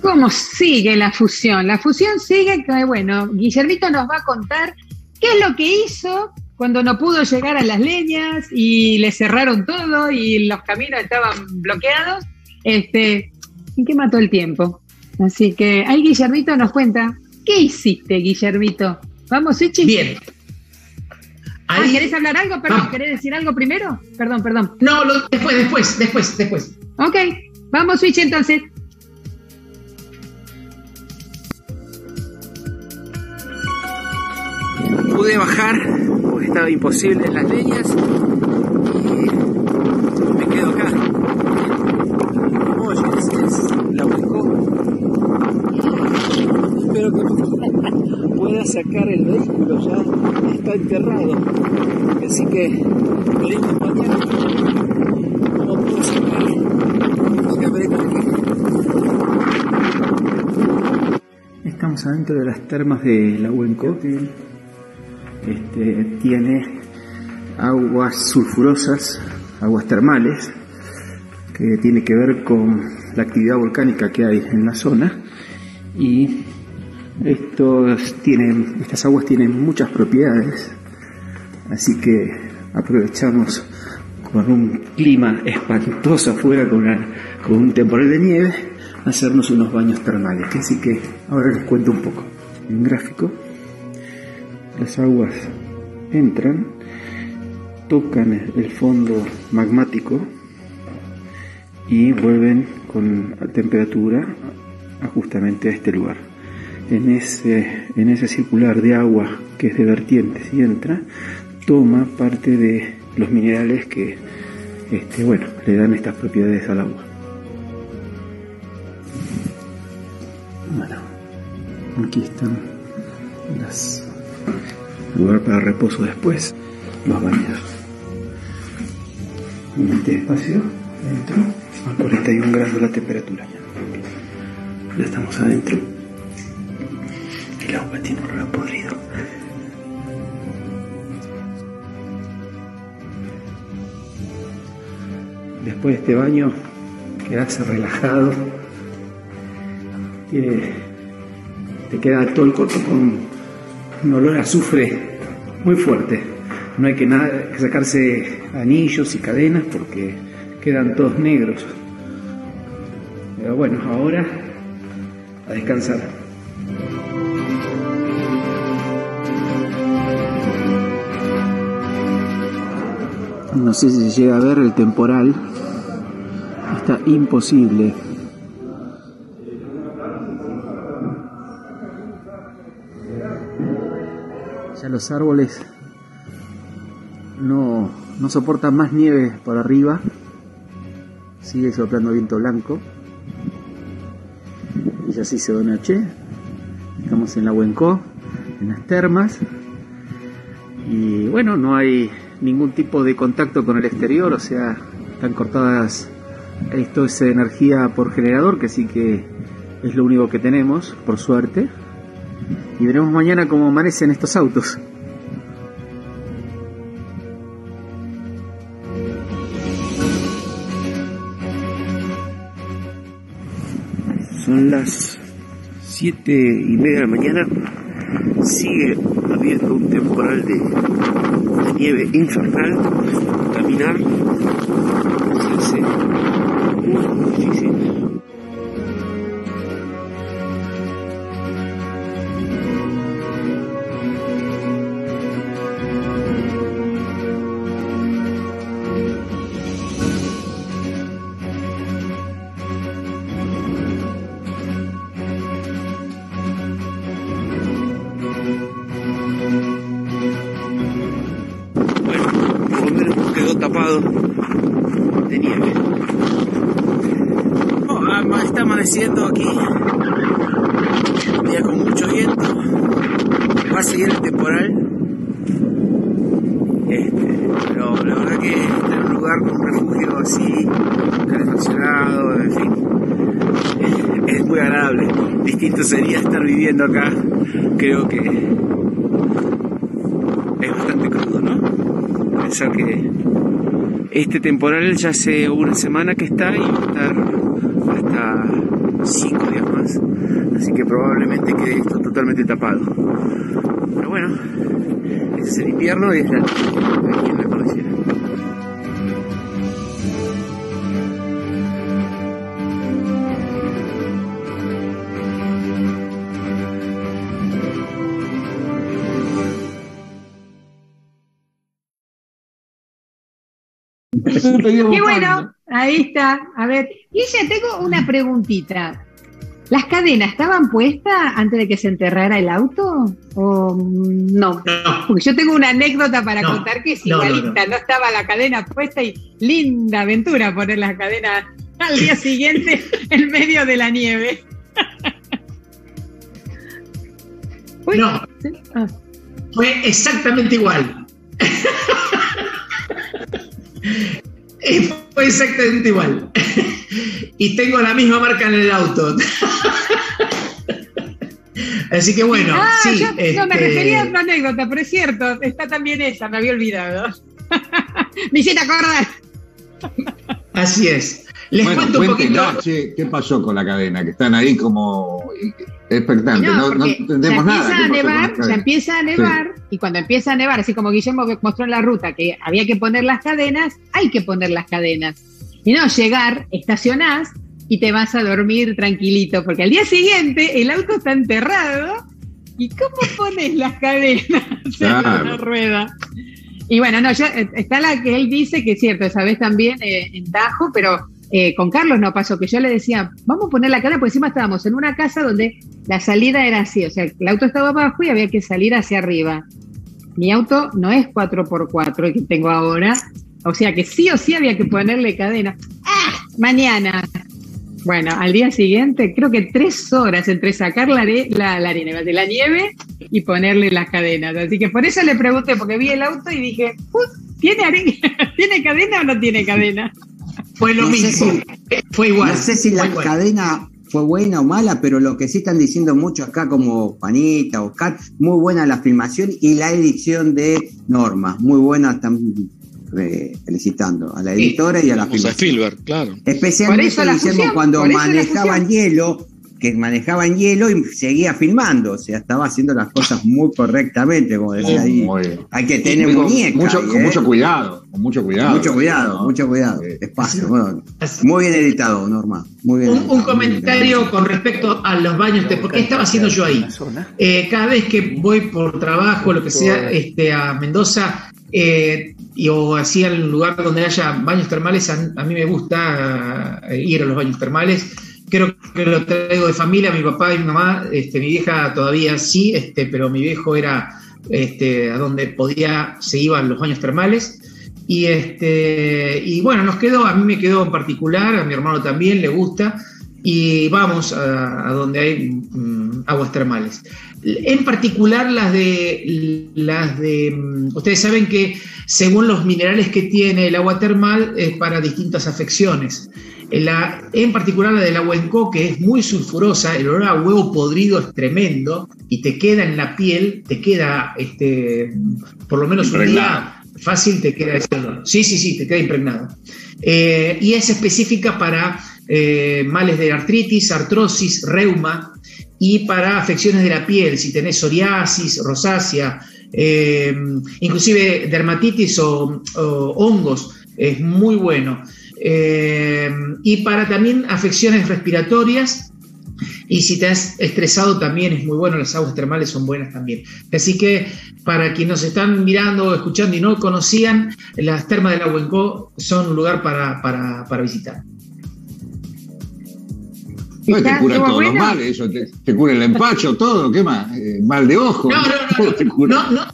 ¿Cómo sigue la fusión? La fusión sigue bueno, Guillermito nos va a contar qué es lo que hizo cuando no pudo llegar a las leñas y le cerraron todo y los caminos estaban bloqueados. Este, ¿En qué mató el tiempo? Así que ahí Guillermito nos cuenta, ¿qué hiciste, Guillermito? Vamos, Switchy. Bien. Ah, ¿Querés hablar algo? Perdón, ¿querés decir algo primero? Perdón, perdón. No, después, después, después, después. Ok, vamos, Switch entonces. Pude bajar porque estaba imposible en las leñas y me quedo acá. Oye, es la espero que pueda sacar el vehículo, ya está enterrado. Así que venimos mañana. No puedo sacar. Estamos adentro de las termas de la Huenco. Este, tiene aguas sulfurosas, aguas termales, que tiene que ver con la actividad volcánica que hay en la zona y estos tienen, estas aguas tienen muchas propiedades, así que aprovechamos con un clima espantoso afuera, con, con un temporal de nieve, hacernos unos baños termales. Así que ahora les cuento un poco. en gráfico, las aguas entran, tocan el fondo magmático y vuelven con temperatura justamente a este lugar. En ese, en ese circular de agua que es de vertientes y entra, toma parte de los minerales que este, bueno, le dan estas propiedades al agua. Bueno, aquí están las lugar para reposo después, los baños. En este espacio, dentro, a 41 grados la temperatura. Ya estamos adentro. El agua tiene un olor podrido. Después de este baño, quedarse relajado. te queda todo el corto con un olor a azufre muy fuerte. No hay que, nada, que sacarse anillos y cadenas porque quedan todos negros. Pero bueno, ahora a descansar. No sé si se llega a ver el temporal. Está imposible. Ya los árboles no, no soportan más nieve por arriba. Sigue soplando viento blanco. Y así se da noche. Estamos en la Huenco, en las termas. Y bueno, no hay ningún tipo de contacto con el exterior, o sea, están cortadas, esto es energía por generador, que sí que es lo único que tenemos, por suerte. Y veremos mañana cómo amanecen estos autos. Son las siete y media de la mañana. Sigue habiendo un temporal de, nieve infernal. Caminar acá, creo que es bastante crudo, ¿no? Pensar que este temporal ya hace una semana que está y va a estar hasta cinco días más. Así que probablemente quede esto totalmente tapado. Pero bueno, ese es el invierno y es la, aquí en la Qué bueno, ahí está. A ver, y ya tengo una preguntita. ¿Las cadenas estaban puestas antes de que se enterrara el auto? ¿O no? Porque yo tengo una anécdota para contar que es igualita. No, estaba la cadena puesta y linda aventura poner las cadenas al día siguiente en medio de la nieve. no. Ah. Fue exactamente igual. Fue exactamente igual. y tengo la misma marca en el auto. Así que bueno, ah, sí. No, me este, refería a otra anécdota, pero es cierto, está también esa, me había olvidado. me hiciste acordar. Así es. Les cuento un poquito. ¿Qué pasó con la cadena? Que están ahí como expectantes. No, no, entendemos nada. A nevar, ya empieza a nevar, y cuando empieza a nevar, así como Guillermo mostró en la ruta que había que poner las cadenas, hay que poner las cadenas. Y no llegar, estacionás y te vas a dormir tranquilito, porque al día siguiente el auto está enterrado ¿y cómo pones las cadenas en la rueda? Y bueno, no, ya eh, está la que él dice que es cierto, esa vez también eh, en Tajo, pero eh, con Carlos no pasó, que yo le decía, vamos a poner la cadena, porque encima estábamos en una casa donde la salida era así, o sea, el auto estaba abajo y había que salir hacia arriba. Mi auto no es 4x4 el que tengo ahora, o sea que sí o sí había que ponerle cadena. ¡Ah! Mañana, bueno, al día siguiente, creo que tres horas entre sacar la, la, arena de la nieve y ponerle las cadenas. Así que por eso le pregunté, porque vi el auto y dije, ¿tiene, arena? ¿tiene cadena o no tiene cadena? Fue lo mismo, fue igual. No sé si la cadena fue buena o mala, pero lo que sí están diciendo mucho acá, como Juanita, Oscar, muy buena la filmación y la edición de Norma, muy buena también felicitando a la editora y a la a Spielberg, claro. Especialmente cuando manejaban hielo, que manejaban hielo y seguía filmando, o sea, estaba haciendo las cosas muy correctamente, como decía ahí. Hay que tener muñeca. Mucho, Con ¿eh? mucho cuidado, con mucho cuidado. Mucho cuidado, mucho cuidado. Espacio. muy bien editado, Norma. Muy bien un, comentario con respecto a los baños, ¿por qué estaba haciendo yo ahí? Eh, cada vez que voy por trabajo, lo que sea, este, a Mendoza, eh, y, o así al lugar donde haya baños termales, a, mí me gusta eh, ir a los baños termales. Creo que lo traigo de familia, mi papá y mi mamá, este, mi vieja todavía sí, este, pero mi viejo era este, a donde podía, se iban los baños termales. Y, este, y bueno, nos quedó, a mí me quedó en particular, a mi hermano también le gusta, y vamos a, donde hay mm, aguas termales. En particular las de las de mm, ustedes saben que según los minerales que tiene el agua termal es para distintas afecciones. La, en particular la del agua en que es muy sulfurosa, el olor a huevo podrido es tremendo y te queda en la piel, te queda este, por lo menos un día fácil te queda ese olor. Sí, sí, sí, te queda impregnado. Eh, y es específica para eh, males de artritis, artrosis, reuma y para afecciones de la piel, si tenés psoriasis, rosácea, eh, inclusive dermatitis o, hongos, es muy bueno. Eh, y para también afecciones respiratorias, y si te has estresado también es muy bueno, las aguas termales son buenas también. Así que para quienes nos están mirando o escuchando y no conocían, las termas del Aguenco son un lugar para, para visitar. No, te cura todos los males, eso, te, cura el empacho, todo, ¿qué más? Eh, mal de ojo. No, no, no, no,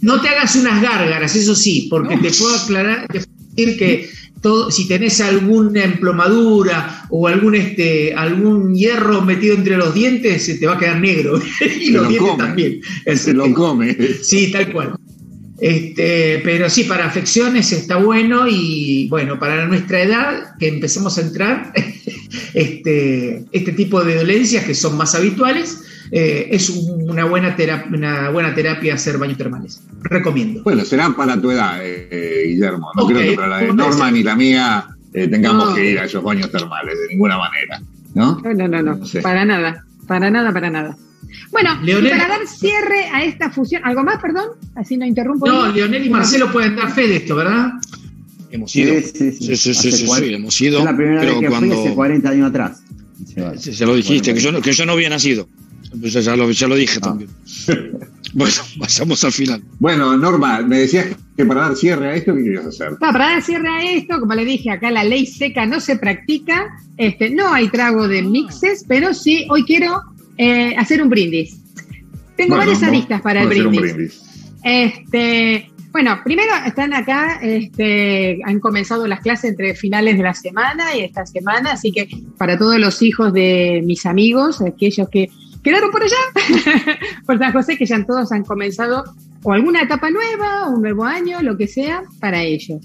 no, te hagas unas gárgaras, eso sí, porque te puedo aclarar, te puedo decir que todo, si tenés alguna emplomadura o algún, este, algún hierro metido entre los dientes, se te va a quedar negro. y los dientes también. Se lo come. Sí, tal cual. Este, pero sí, para afecciones está bueno y bueno, para nuestra edad, que empecemos a entrar, este, este tipo de dolencias que son más habituales, eh, es una buena, terapia, una buena terapia hacer baños termales. Recomiendo. Bueno, será para tu edad, eh, Guillermo. No creo que para la de Norma ni la mía eh, tengamos que ir a esos baños termales, de ninguna manera. ¿No? No, no, no, para nada, para nada, para nada. Bueno, para dar cierre a esta fusión, ¿algo más, perdón? Así no interrumpo. No, Leonel y Marcelo pueden dar fe de esto, ¿verdad? Hemos ido. Sí, sí, sí, sí, sí, hemos ido. Es la primera pero vez que cuando... fui hace 40 años atrás. Ya lo dijiste, que yo, que yo no había nacido. Pues ya, lo, ya lo dije ah. también. bueno, pasamos al final. Bueno, Norma, me decías que para dar cierre a esto, ¿qué querías hacer? para dar cierre a esto, como le dije, acá la ley seca no se practica, este, no hay trago de mixes, pero sí, hoy quiero eh, hacer un brindis. Tengo varias aristas para el brindis. Este, bueno, primero están acá, este, han comenzado las clases entre finales de la semana y esta semana, así que para todos los hijos de mis amigos, aquellos que quedaron por allá, por San José, que ya todos han comenzado o alguna etapa nueva, un nuevo año, lo que sea, para ellos.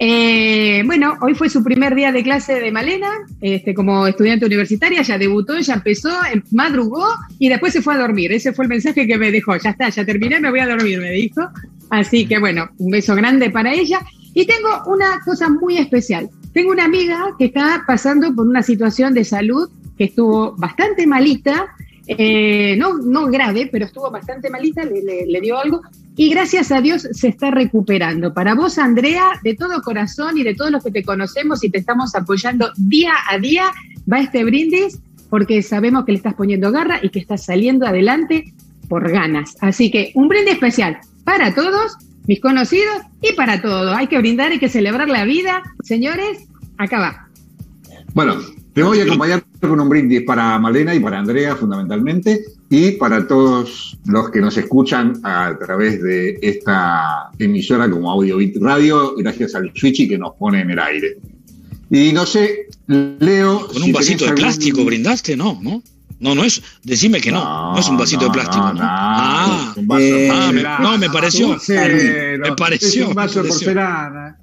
Eh, bueno, hoy fue su primer día de clase de Malena, este, como estudiante universitaria, ya debutó, ya empezó, em, madrugó y después se fue a dormir. Ese fue el mensaje que me dejó. Ya está, ya terminé, me voy a dormir, me dijo. Así que bueno, un beso grande para ella. Y tengo una cosa muy especial. Tengo una amiga que está pasando por una situación de salud que estuvo bastante malita eh, no, no grave, pero estuvo bastante malita, le, dio algo, y gracias a Dios se está recuperando. Para vos, Andrea, de todo corazón y de todos los que te conocemos y te estamos apoyando día a día, va este brindis, porque sabemos que le estás poniendo garra y que estás saliendo adelante por ganas. Así que un brindis especial para todos, mis conocidos y para todos. Hay que brindar, hay que celebrar la vida. Señores, acá va. Bueno, te voy a acompañar con un brindis para Malena y para Andrea fundamentalmente y para todos los que nos escuchan a través de esta emisora como Audio Radio, gracias al Switchy que nos pone en el aire. Y no sé, Leo. Con un vasito de plástico brindaste, ¿no? ¿No? No, no es. Decime que no. No, es un vasito de plástico. No, no, ah, eh, ah me, no, me pareció. me pareció. Es un vaso de porcelana.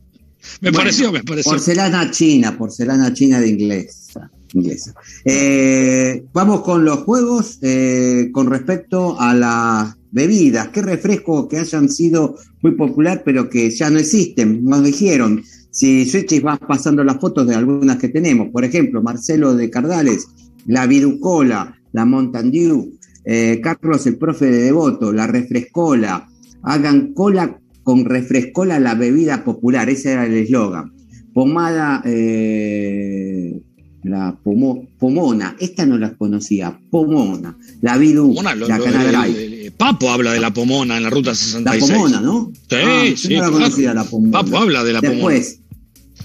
Me pareció, me pareció. Porcelana china, porcelana china de inglesa. inglesa. Eh, vamos con los juegos eh, con respecto a las bebidas. ¿Qué refrescos que hayan sido muy popular pero que ya no existen? Nos dijeron. Si Switch vas pasando las fotos de algunas que tenemos, por ejemplo, Marcelo de Cardales, la Virucola, la Mountain Dew, eh, Carlos el profe de Devoto, la Refrescola, hagan cola con Refrescola la bebida popular, ese era el eslogan. Pomada, eh, la pomona, esta no la conocía, pomona, la Vidu, la Canadray. Papo habla de la pomona en la ruta 66. La pomona, ¿no? Sí, ah, sí. No la conocía la pomona. Papo habla de la Después,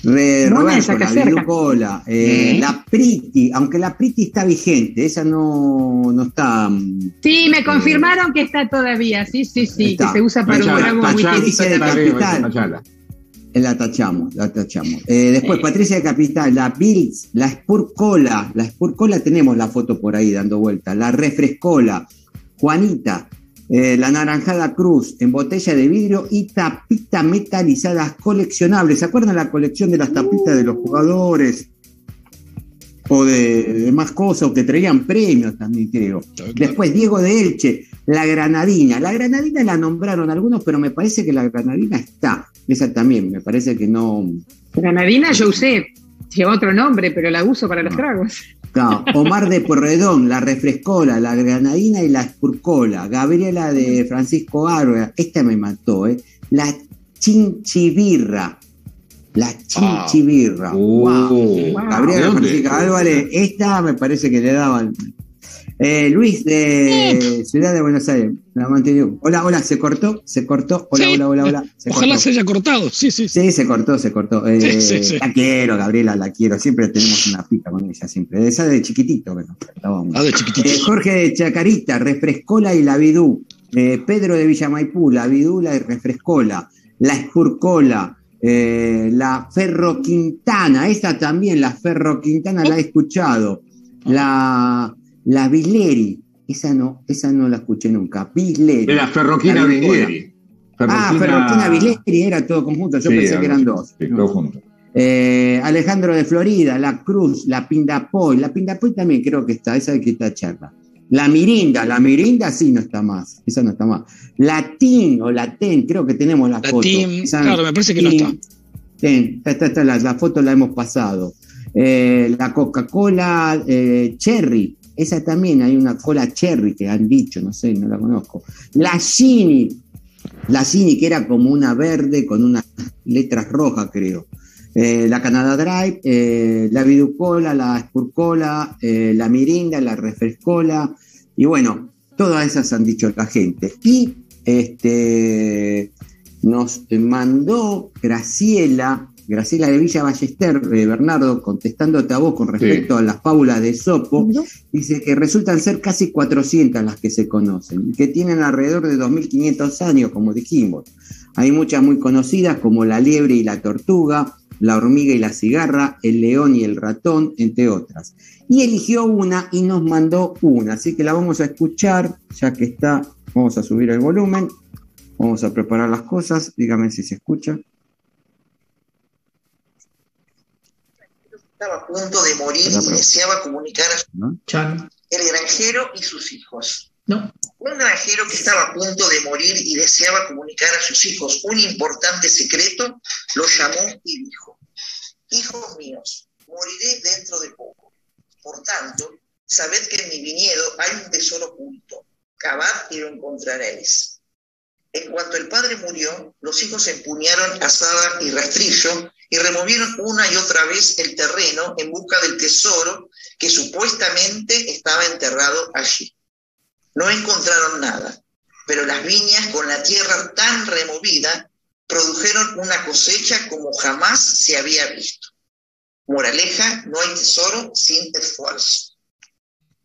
Roberto, la Virucola, eh, la Priti, aunque la Priti está vigente, esa no, no está. Mm, sí, me confirmaron que está todavía, sí, sí, sí, que se usa para un trago muy Patricia de Capital. La tachamos, la tachamos. Eh, después, Patricia de Capital, la Bills, la Spurcola, la Spurcola tenemos la foto por ahí dando vuelta, la Refrescola, Juanita, eh, la naranjada cruz en botella de vidrio y tapitas metalizadas coleccionables. ¿Se acuerdan la colección de las tapitas de los jugadores? O de, más cosas, o que traían premios también, creo. Después, Diego de Elche, la granadina. La granadina la nombraron algunos, pero me parece que la granadina está. Esa también, me parece que no. Granadina yo usé, lleva otro nombre, pero la uso para los tragos. Omar de Porredón, la refrescola, la granadina y la espurcola. Gabriela de Francisco Árbola, esta me mató, ¿eh? La chinchibirra. La chinchibirra. wow. Gabriela de Francisco Álvarez, esta me parece que le daban eh, Luis de Ciudad de Buenos Aires, la mantenió. Hola, hola, se cortó, se cortó. Hola, hola, hola, hola. Ojalá se haya cortado, sí, sí. Sí, se cortó, se cortó. Eh, la quiero, Gabriela, la quiero. Siempre tenemos una pica con ella, siempre. Esa de chiquitito, bueno, Ah, de chiquitito. Eh, Jorge de Chacarita, Refrescola y la Vidú. Pedro de Villamaipú, la Vidula y Refrescola. La Espurcola. la Ferro Quintana, esta también, la Ferro Quintana la he escuchado. La la Bisleri, esa no, esa no la escuché nunca. Bisleri. De la Ferroquina Bisleri. Ah, Ferroquina Bisleri, era todo conjunto, yo pensé que eran dos. Sí, todo junto. Eh, Alejandro de Florida, La Cruz, La Pindapoy. La Pindapoy también creo que está, esa de que está charla. La Mirinda, la Mirinda sí no está más, esa no está más. La TIN o la TEN, creo que tenemos la, la foto. claro, me parece que no está. TEN, está, la, foto la hemos pasado. Eh, la Coca-Cola eh, Cherry, esa también hay una cola cherry que han dicho, no sé, no la conozco. La Gini, la Gini que era como una verde con unas letras rojas, creo. Eh, la Canada Drive, eh, la Viducola, la Spurcola, eh, la Mirinda, la Refrescola, y bueno, todas esas han dicho la gente. Y este, nos mandó Graciela Graciela de Villa Ballester, eh, Bernardo, contestándote a vos con respecto a las fábulas de Sopo, dice que resultan ser casi 400 las que se conocen y que tienen alrededor de 2.500 años, como dijimos. Hay muchas muy conocidas como la liebre y la tortuga, la hormiga y la cigarra, el león y el ratón, entre otras. Y eligió una y nos mandó una, así que la vamos a escuchar, ya que está, vamos a subir el volumen, vamos a preparar las cosas, dígame si se escucha. Estaba a punto de morir y deseaba comunicar a su... el granjero y sus hijos. No. Un granjero que estaba a punto de morir y deseaba comunicar a sus hijos un importante secreto, lo llamó y dijo, Hijos míos, moriré dentro de poco. Por tanto, sabed que en mi viñedo hay un tesoro oculto. Cavad y lo encontraréis. En cuanto el padre murió, los hijos empuñaron asada y rastrillo y removieron una y otra vez el terreno en busca del tesoro que supuestamente estaba enterrado allí. No encontraron nada, pero las viñas con la tierra tan removida produjeron una cosecha como jamás se había visto. Moraleja, no hay tesoro sin esfuerzo.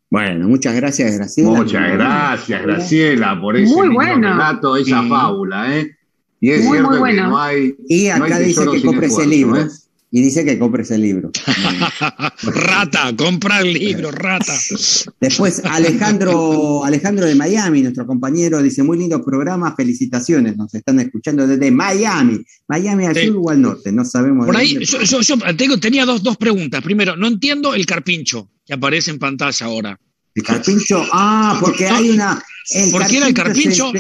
Bueno, muchas gracias, Graciela. Muchas gracias, Graciela, por ese Muy bueno. relato, esa Sí. fábula, ¿eh? Y es Muy, cierto muy bueno. que no hay. Y no hay acá dice que compres el esfuerzo, libro. ¿eh? Y dice que compres el libro. rata, compra el libro, rata. Después Alejandro, Alejandro de Miami, nuestro compañero, dice, muy lindo programa, felicitaciones, nos están escuchando desde Miami. Miami al Sí. sur o al norte, no sabemos. Por ahí, yo, yo- yo tengo, tenía dos, dos preguntas. Primero, no entiendo el carpincho que aparece en pantalla ahora. El carpincho, ah, porque hay una... ¿Por qué era el carpincho?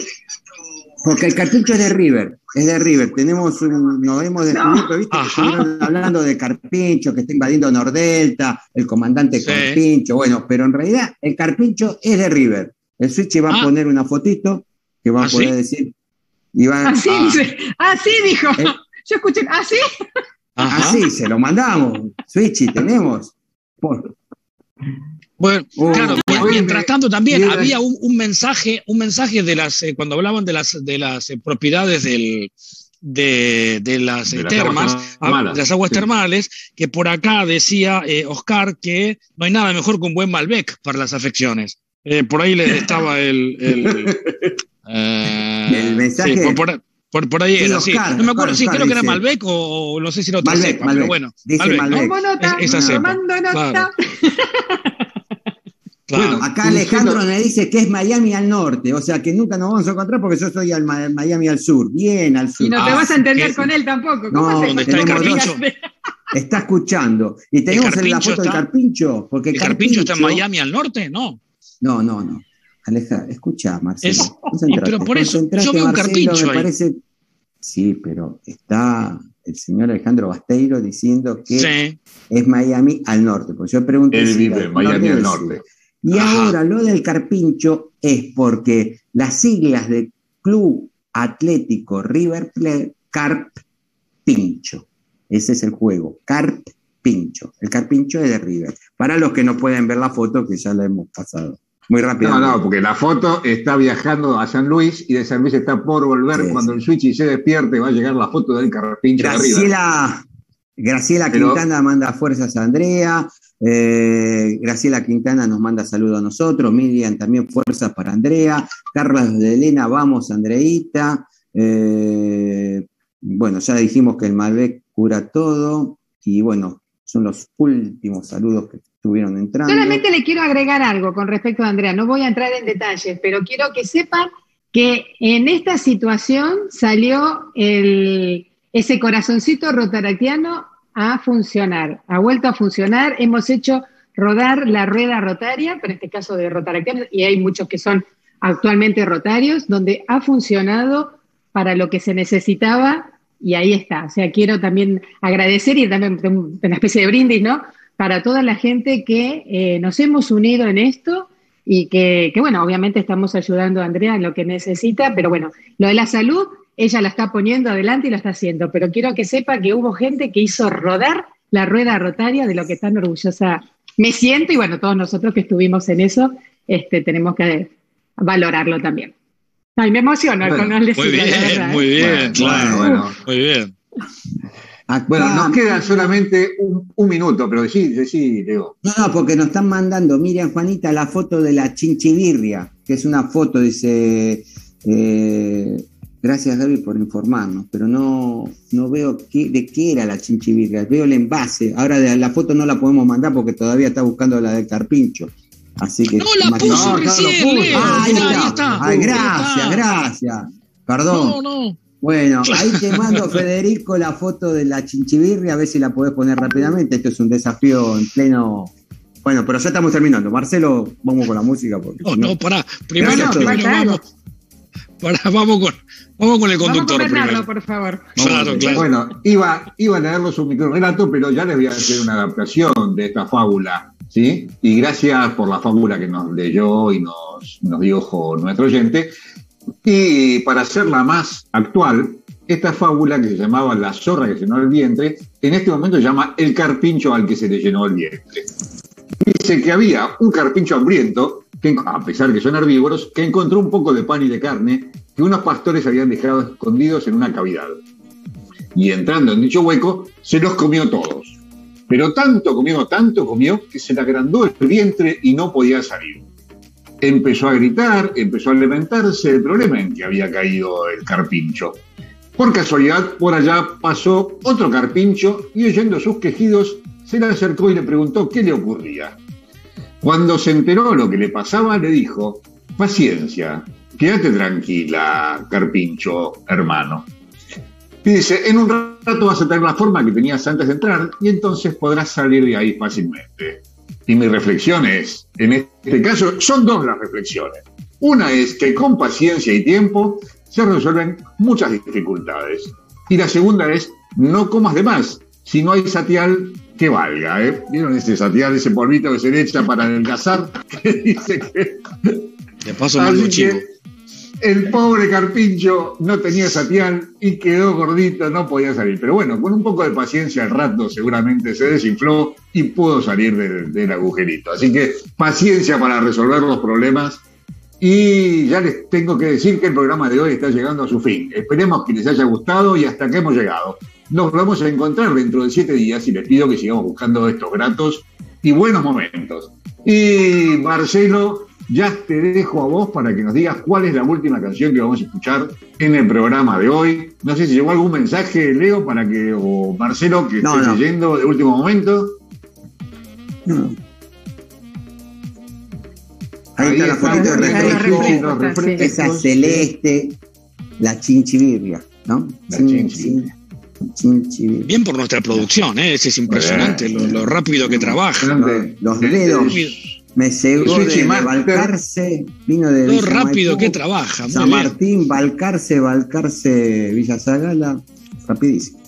Porque el carpincho es de River, es de River. Tenemos un, nos hemos descubierto, ¿viste? Ajá. estuvieron hablando de carpincho, que está invadiendo Nordelta, el comandante Sí. carpincho. Bueno, pero en realidad el carpincho es de River. El Switch va a Ah. poner una fotito que va a ¿Ah, poder sí? decir. Y va, Así ah, dice, así dijo. Eh. Yo escuché, así. Ajá. así, se lo mandamos. Switchy, tenemos. Por- Bueno, Oh, claro, oye, mientras tanto también mira. había un, un mensaje, un mensaje de las, eh, cuando hablaban de las, de las eh, propiedades del, de, de las eh, De las termas, aguas ah, termales, de las aguas sí. termales, que por acá decía eh, Oscar que no hay nada mejor que un buen Malbec para las afecciones. Eh, por ahí le estaba el, el, eh, El mensaje. sí, por, por- por- por ahí Sí, era, sí. Oscar, No me acuerdo, Oscar, sí, Oscar creo que era Malbec o, no sé si era otra Malbec, cepa, Malbec. pero bueno. Dice Malbec, nota, Es- esa cepa. tomando nota. Claro. Claro. Bueno, Acá Alejandro me dice que es Miami al norte, o sea que nunca nos vamos a encontrar porque yo soy al Miami al sur, bien al sur. Y no te Ah, vas a entender con él tampoco. No, ¿Cómo haces ¿dónde está el no carpincho? Está escuchando. Y tenemos en la Carpincho foto del Carpincho, porque ¿El Carpincho está en Miami al norte? No. No, no, no. Aleja, escucha, Marcelo. Es- pero por eso, yo veo un Marcelo, Carpincho me ahí. parece. Sí, pero está el señor Alejandro Basteiro diciendo que Sí. es Miami al norte. Porque yo pregunto. Él si vive en Miami al norte. Y Ajá. ahora lo del Carpincho es porque las siglas de Club Atlético River Plate, Carpincho. Ese es el juego, Carpincho. El Carpincho es de River. Para los que no pueden ver la foto, que ya la hemos pasado. Muy rápido. No, no, porque la foto está viajando a San Luis y de San Luis está por volver. Sí, Cuando el Switch se despierte, va a llegar la foto del carpincho de arriba. Graciela, Graciela Pero- Quintana manda fuerzas a Andrea. Eh, Graciela Quintana nos manda saludos a nosotros. Miriam también fuerzas para Andrea. Carlos de Elena, vamos, Andreita. Eh, bueno, ya dijimos que el Malbec cura todo. Y bueno, son los últimos saludos que estuvieron entrando. Solamente le quiero agregar algo con respecto a Andrea. No voy a entrar en detalles, pero quiero que sepan que en esta situación salió ese corazoncito rotaractiano a funcionar, ha vuelto a funcionar. Hemos hecho rodar la rueda rotaria, pero en este caso de rotaractianos, y hay muchos que son actualmente rotarios, donde ha funcionado para lo que se necesitaba y ahí está. O sea, quiero también agradecer y también una especie de brindis, ¿no? Para toda la gente que eh, nos hemos unido en esto y que, que, bueno, obviamente estamos ayudando a Andrea en lo que necesita, pero bueno, lo de la salud, ella la está poniendo adelante y lo está haciendo, pero quiero que sepa que hubo gente que hizo rodar la rueda rotaria de lo que tan orgullosa me siento y bueno, todos nosotros que estuvimos en eso, este, tenemos que valorarlo también. Ay, me emociono Bueno, con decirlo, Muy bien, la verdad, muy ¿eh? bien, Bueno, claro. bueno. Muy bien. Acá- Bueno, nos queda solamente un, un minuto, pero sí, sí, Leo. No, no, porque nos están mandando, Miriam Juanita, la foto de la chinchibirria, que es una foto, dice, eh, gracias Gaby por informarnos, pero no, no veo qué, de qué era la chinchibirria, veo el envase, ahora de la foto no la podemos mandar porque todavía está buscando la del carpincho. Así que No la puso No, recién, puso. Leo. Ah, ahí está. ahí está. Ay, gracias, gracias. Perdón. No, no. Bueno, ahí te mando, Federico, la foto de la chinchibirria, a ver si la podés poner rápidamente. Esto es un desafío en pleno. Bueno, pero ya estamos terminando. Marcelo, vamos con la música. Porque No, no- no, pará. Primero, primero vamos, vamos, con, vamos con el Vamos conductor con Bernardo, primero. por favor. Claro, claro. Bueno, iba, iba a leerlos un microrelato, pero ya les voy a hacer una adaptación de esta fábula, ¿sí? Y gracias por la fábula que nos leyó y nos, nos dijo nuestro oyente. Y para hacerla más actual, esta fábula que se llamaba La zorra que se llenó el vientre, en este momento se llama El carpincho al que se le llenó el vientre. Dice que había un carpincho hambriento, que, a pesar que son herbívoros, que encontró un poco de pan y de carne que unos pastores habían dejado escondidos en una cavidad. Y entrando en dicho hueco, se los comió todos. Pero tanto comió, tanto comió, que se le agrandó el vientre y no podía salir. Empezó a gritar, empezó a lamentarse el problema en que había caído el carpincho. Por casualidad, por allá pasó otro carpincho y oyendo sus quejidos, se le acercó y le preguntó qué le ocurría. Cuando se enteró lo que le pasaba, le dijo, paciencia, quédate tranquila, carpincho, hermano. Y dice, en un rato vas a tener la forma que tenías antes de entrar y entonces podrás salir de ahí fácilmente. Y mi reflexión es, en este caso, son dos las reflexiones. Una es que con paciencia y tiempo se resuelven muchas dificultades. Y la segunda es, no comas de más. Si no hay satial, que valga. ¿eh? ¿Vieron ese satial, ese polvito que se le echa para adelgazar? Que dice que... De paso, Así chivo el pobre Carpincho no tenía satial y quedó gordito, no podía salir. Pero bueno, con un poco de paciencia al rato seguramente se desinfló y pudo salir del, agujerito. Así que paciencia para resolver los problemas. Y ya les tengo que decir que el programa de hoy está llegando a su fin. Esperemos que les haya gustado y hasta que hemos llegado. Nos vamos a encontrar dentro de siete días y les pido que sigamos buscando estos gratos y buenos momentos. Y Marcelo, ya te dejo a vos para que nos digas cuál es la última canción que vamos a escuchar en el programa de hoy. No sé si llegó algún mensaje, Leo, para que, o Marcelo, que esté leyendo de último momento. No. Ahí, está la fotito de refresco, esa celeste, la chinchibirria, ¿no? La chinchibirria. Bien por nuestra producción, ¿eh? es impresionante lo, rápido que trabaja. Los dedos. Me cegó de, Balcarce, vino de Lo rápido que trabaja. San Martín, Balcarce, Balcarce, Villa Zagala, rapidísimo.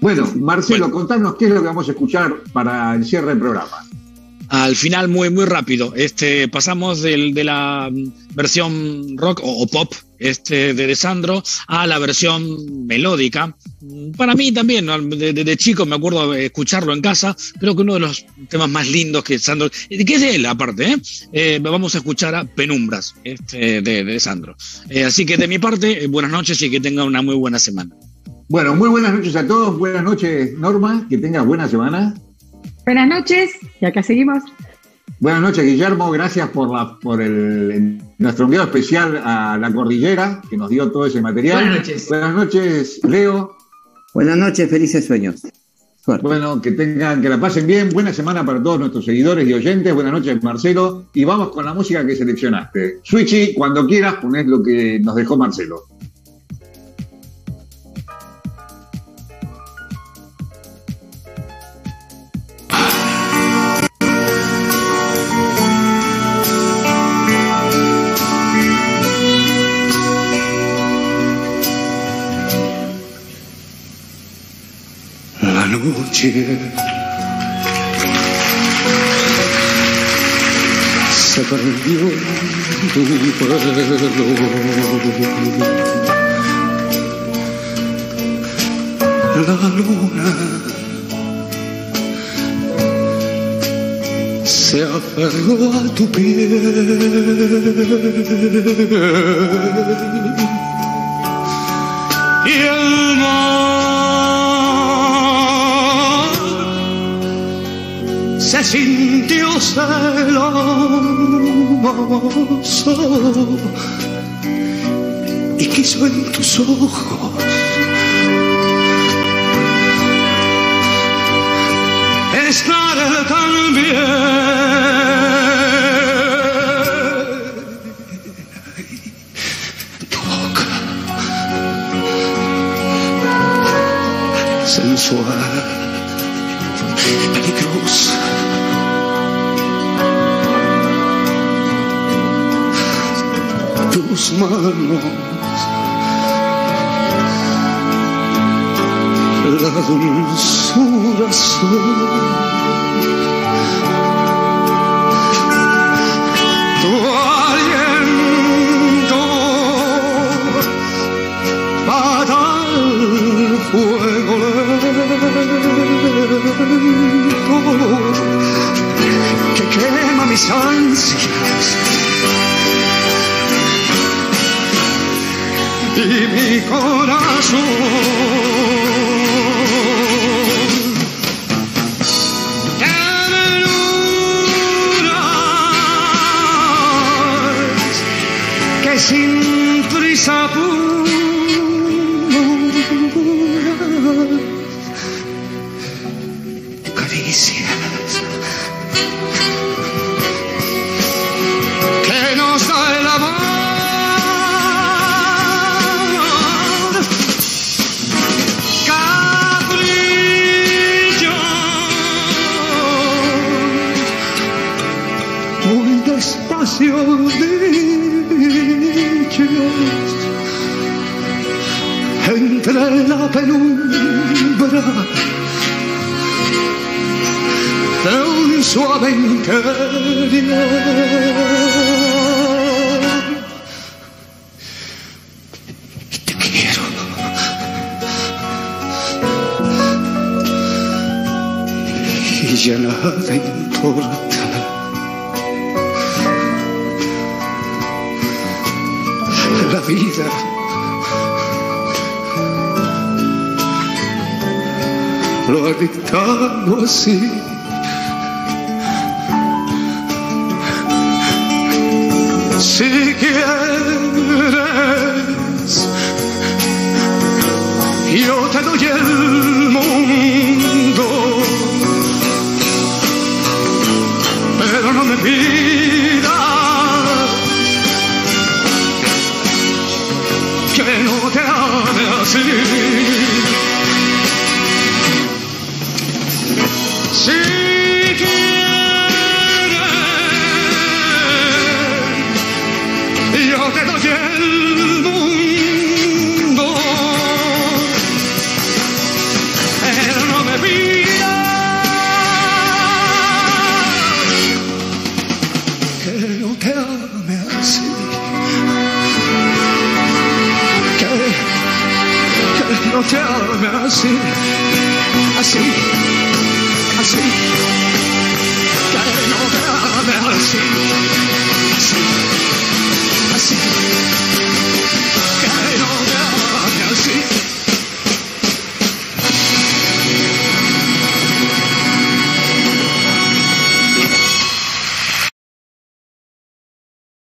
Bueno, Marcelo, contanos qué es lo que vamos a escuchar para el cierre del programa. Al final, muy, muy rápido. Este, pasamos del, de la versión rock o, pop este, de, Sandro a la versión melódica. Para mí también, de, chico me acuerdo escucharlo en casa, creo que uno de los temas más lindos que Sandro, que es de él aparte, ¿eh? Eh, vamos a escuchar a Penumbras este, de, Sandro. Eh, así que de mi parte, buenas noches y que tenga una muy buena semana. Bueno, muy buenas noches a todos, buenas noches Norma, que tengas buena semana. Buenas noches, y acá seguimos. Buenas noches, Guillermo. Gracias por, la, por el, nuestro envío especial a la cordillera, que nos dio todo ese material. Buenas noches. Buenas noches, Leo. Buenas noches, felices sueños. Bueno, que tengan, que la pasen bien. Buena semana para todos nuestros seguidores y oyentes. Buenas noches, Marcelo. Y vamos con la música que seleccionaste. Switchy, cuando quieras, ponés lo que nos dejó Marcelo. Noche se perdió tu pelo. La luna se aferró a tu piel se sintió celoso y quiso en tus ojos estar también. Tu boca sensual, tus manos. La dulzura suena. Tu aliento para el fuego lento que quema mis ansias. Y mi corazón. sin prisa caricias te quiero. Y ya nada importa. La vida lo ha dictado así.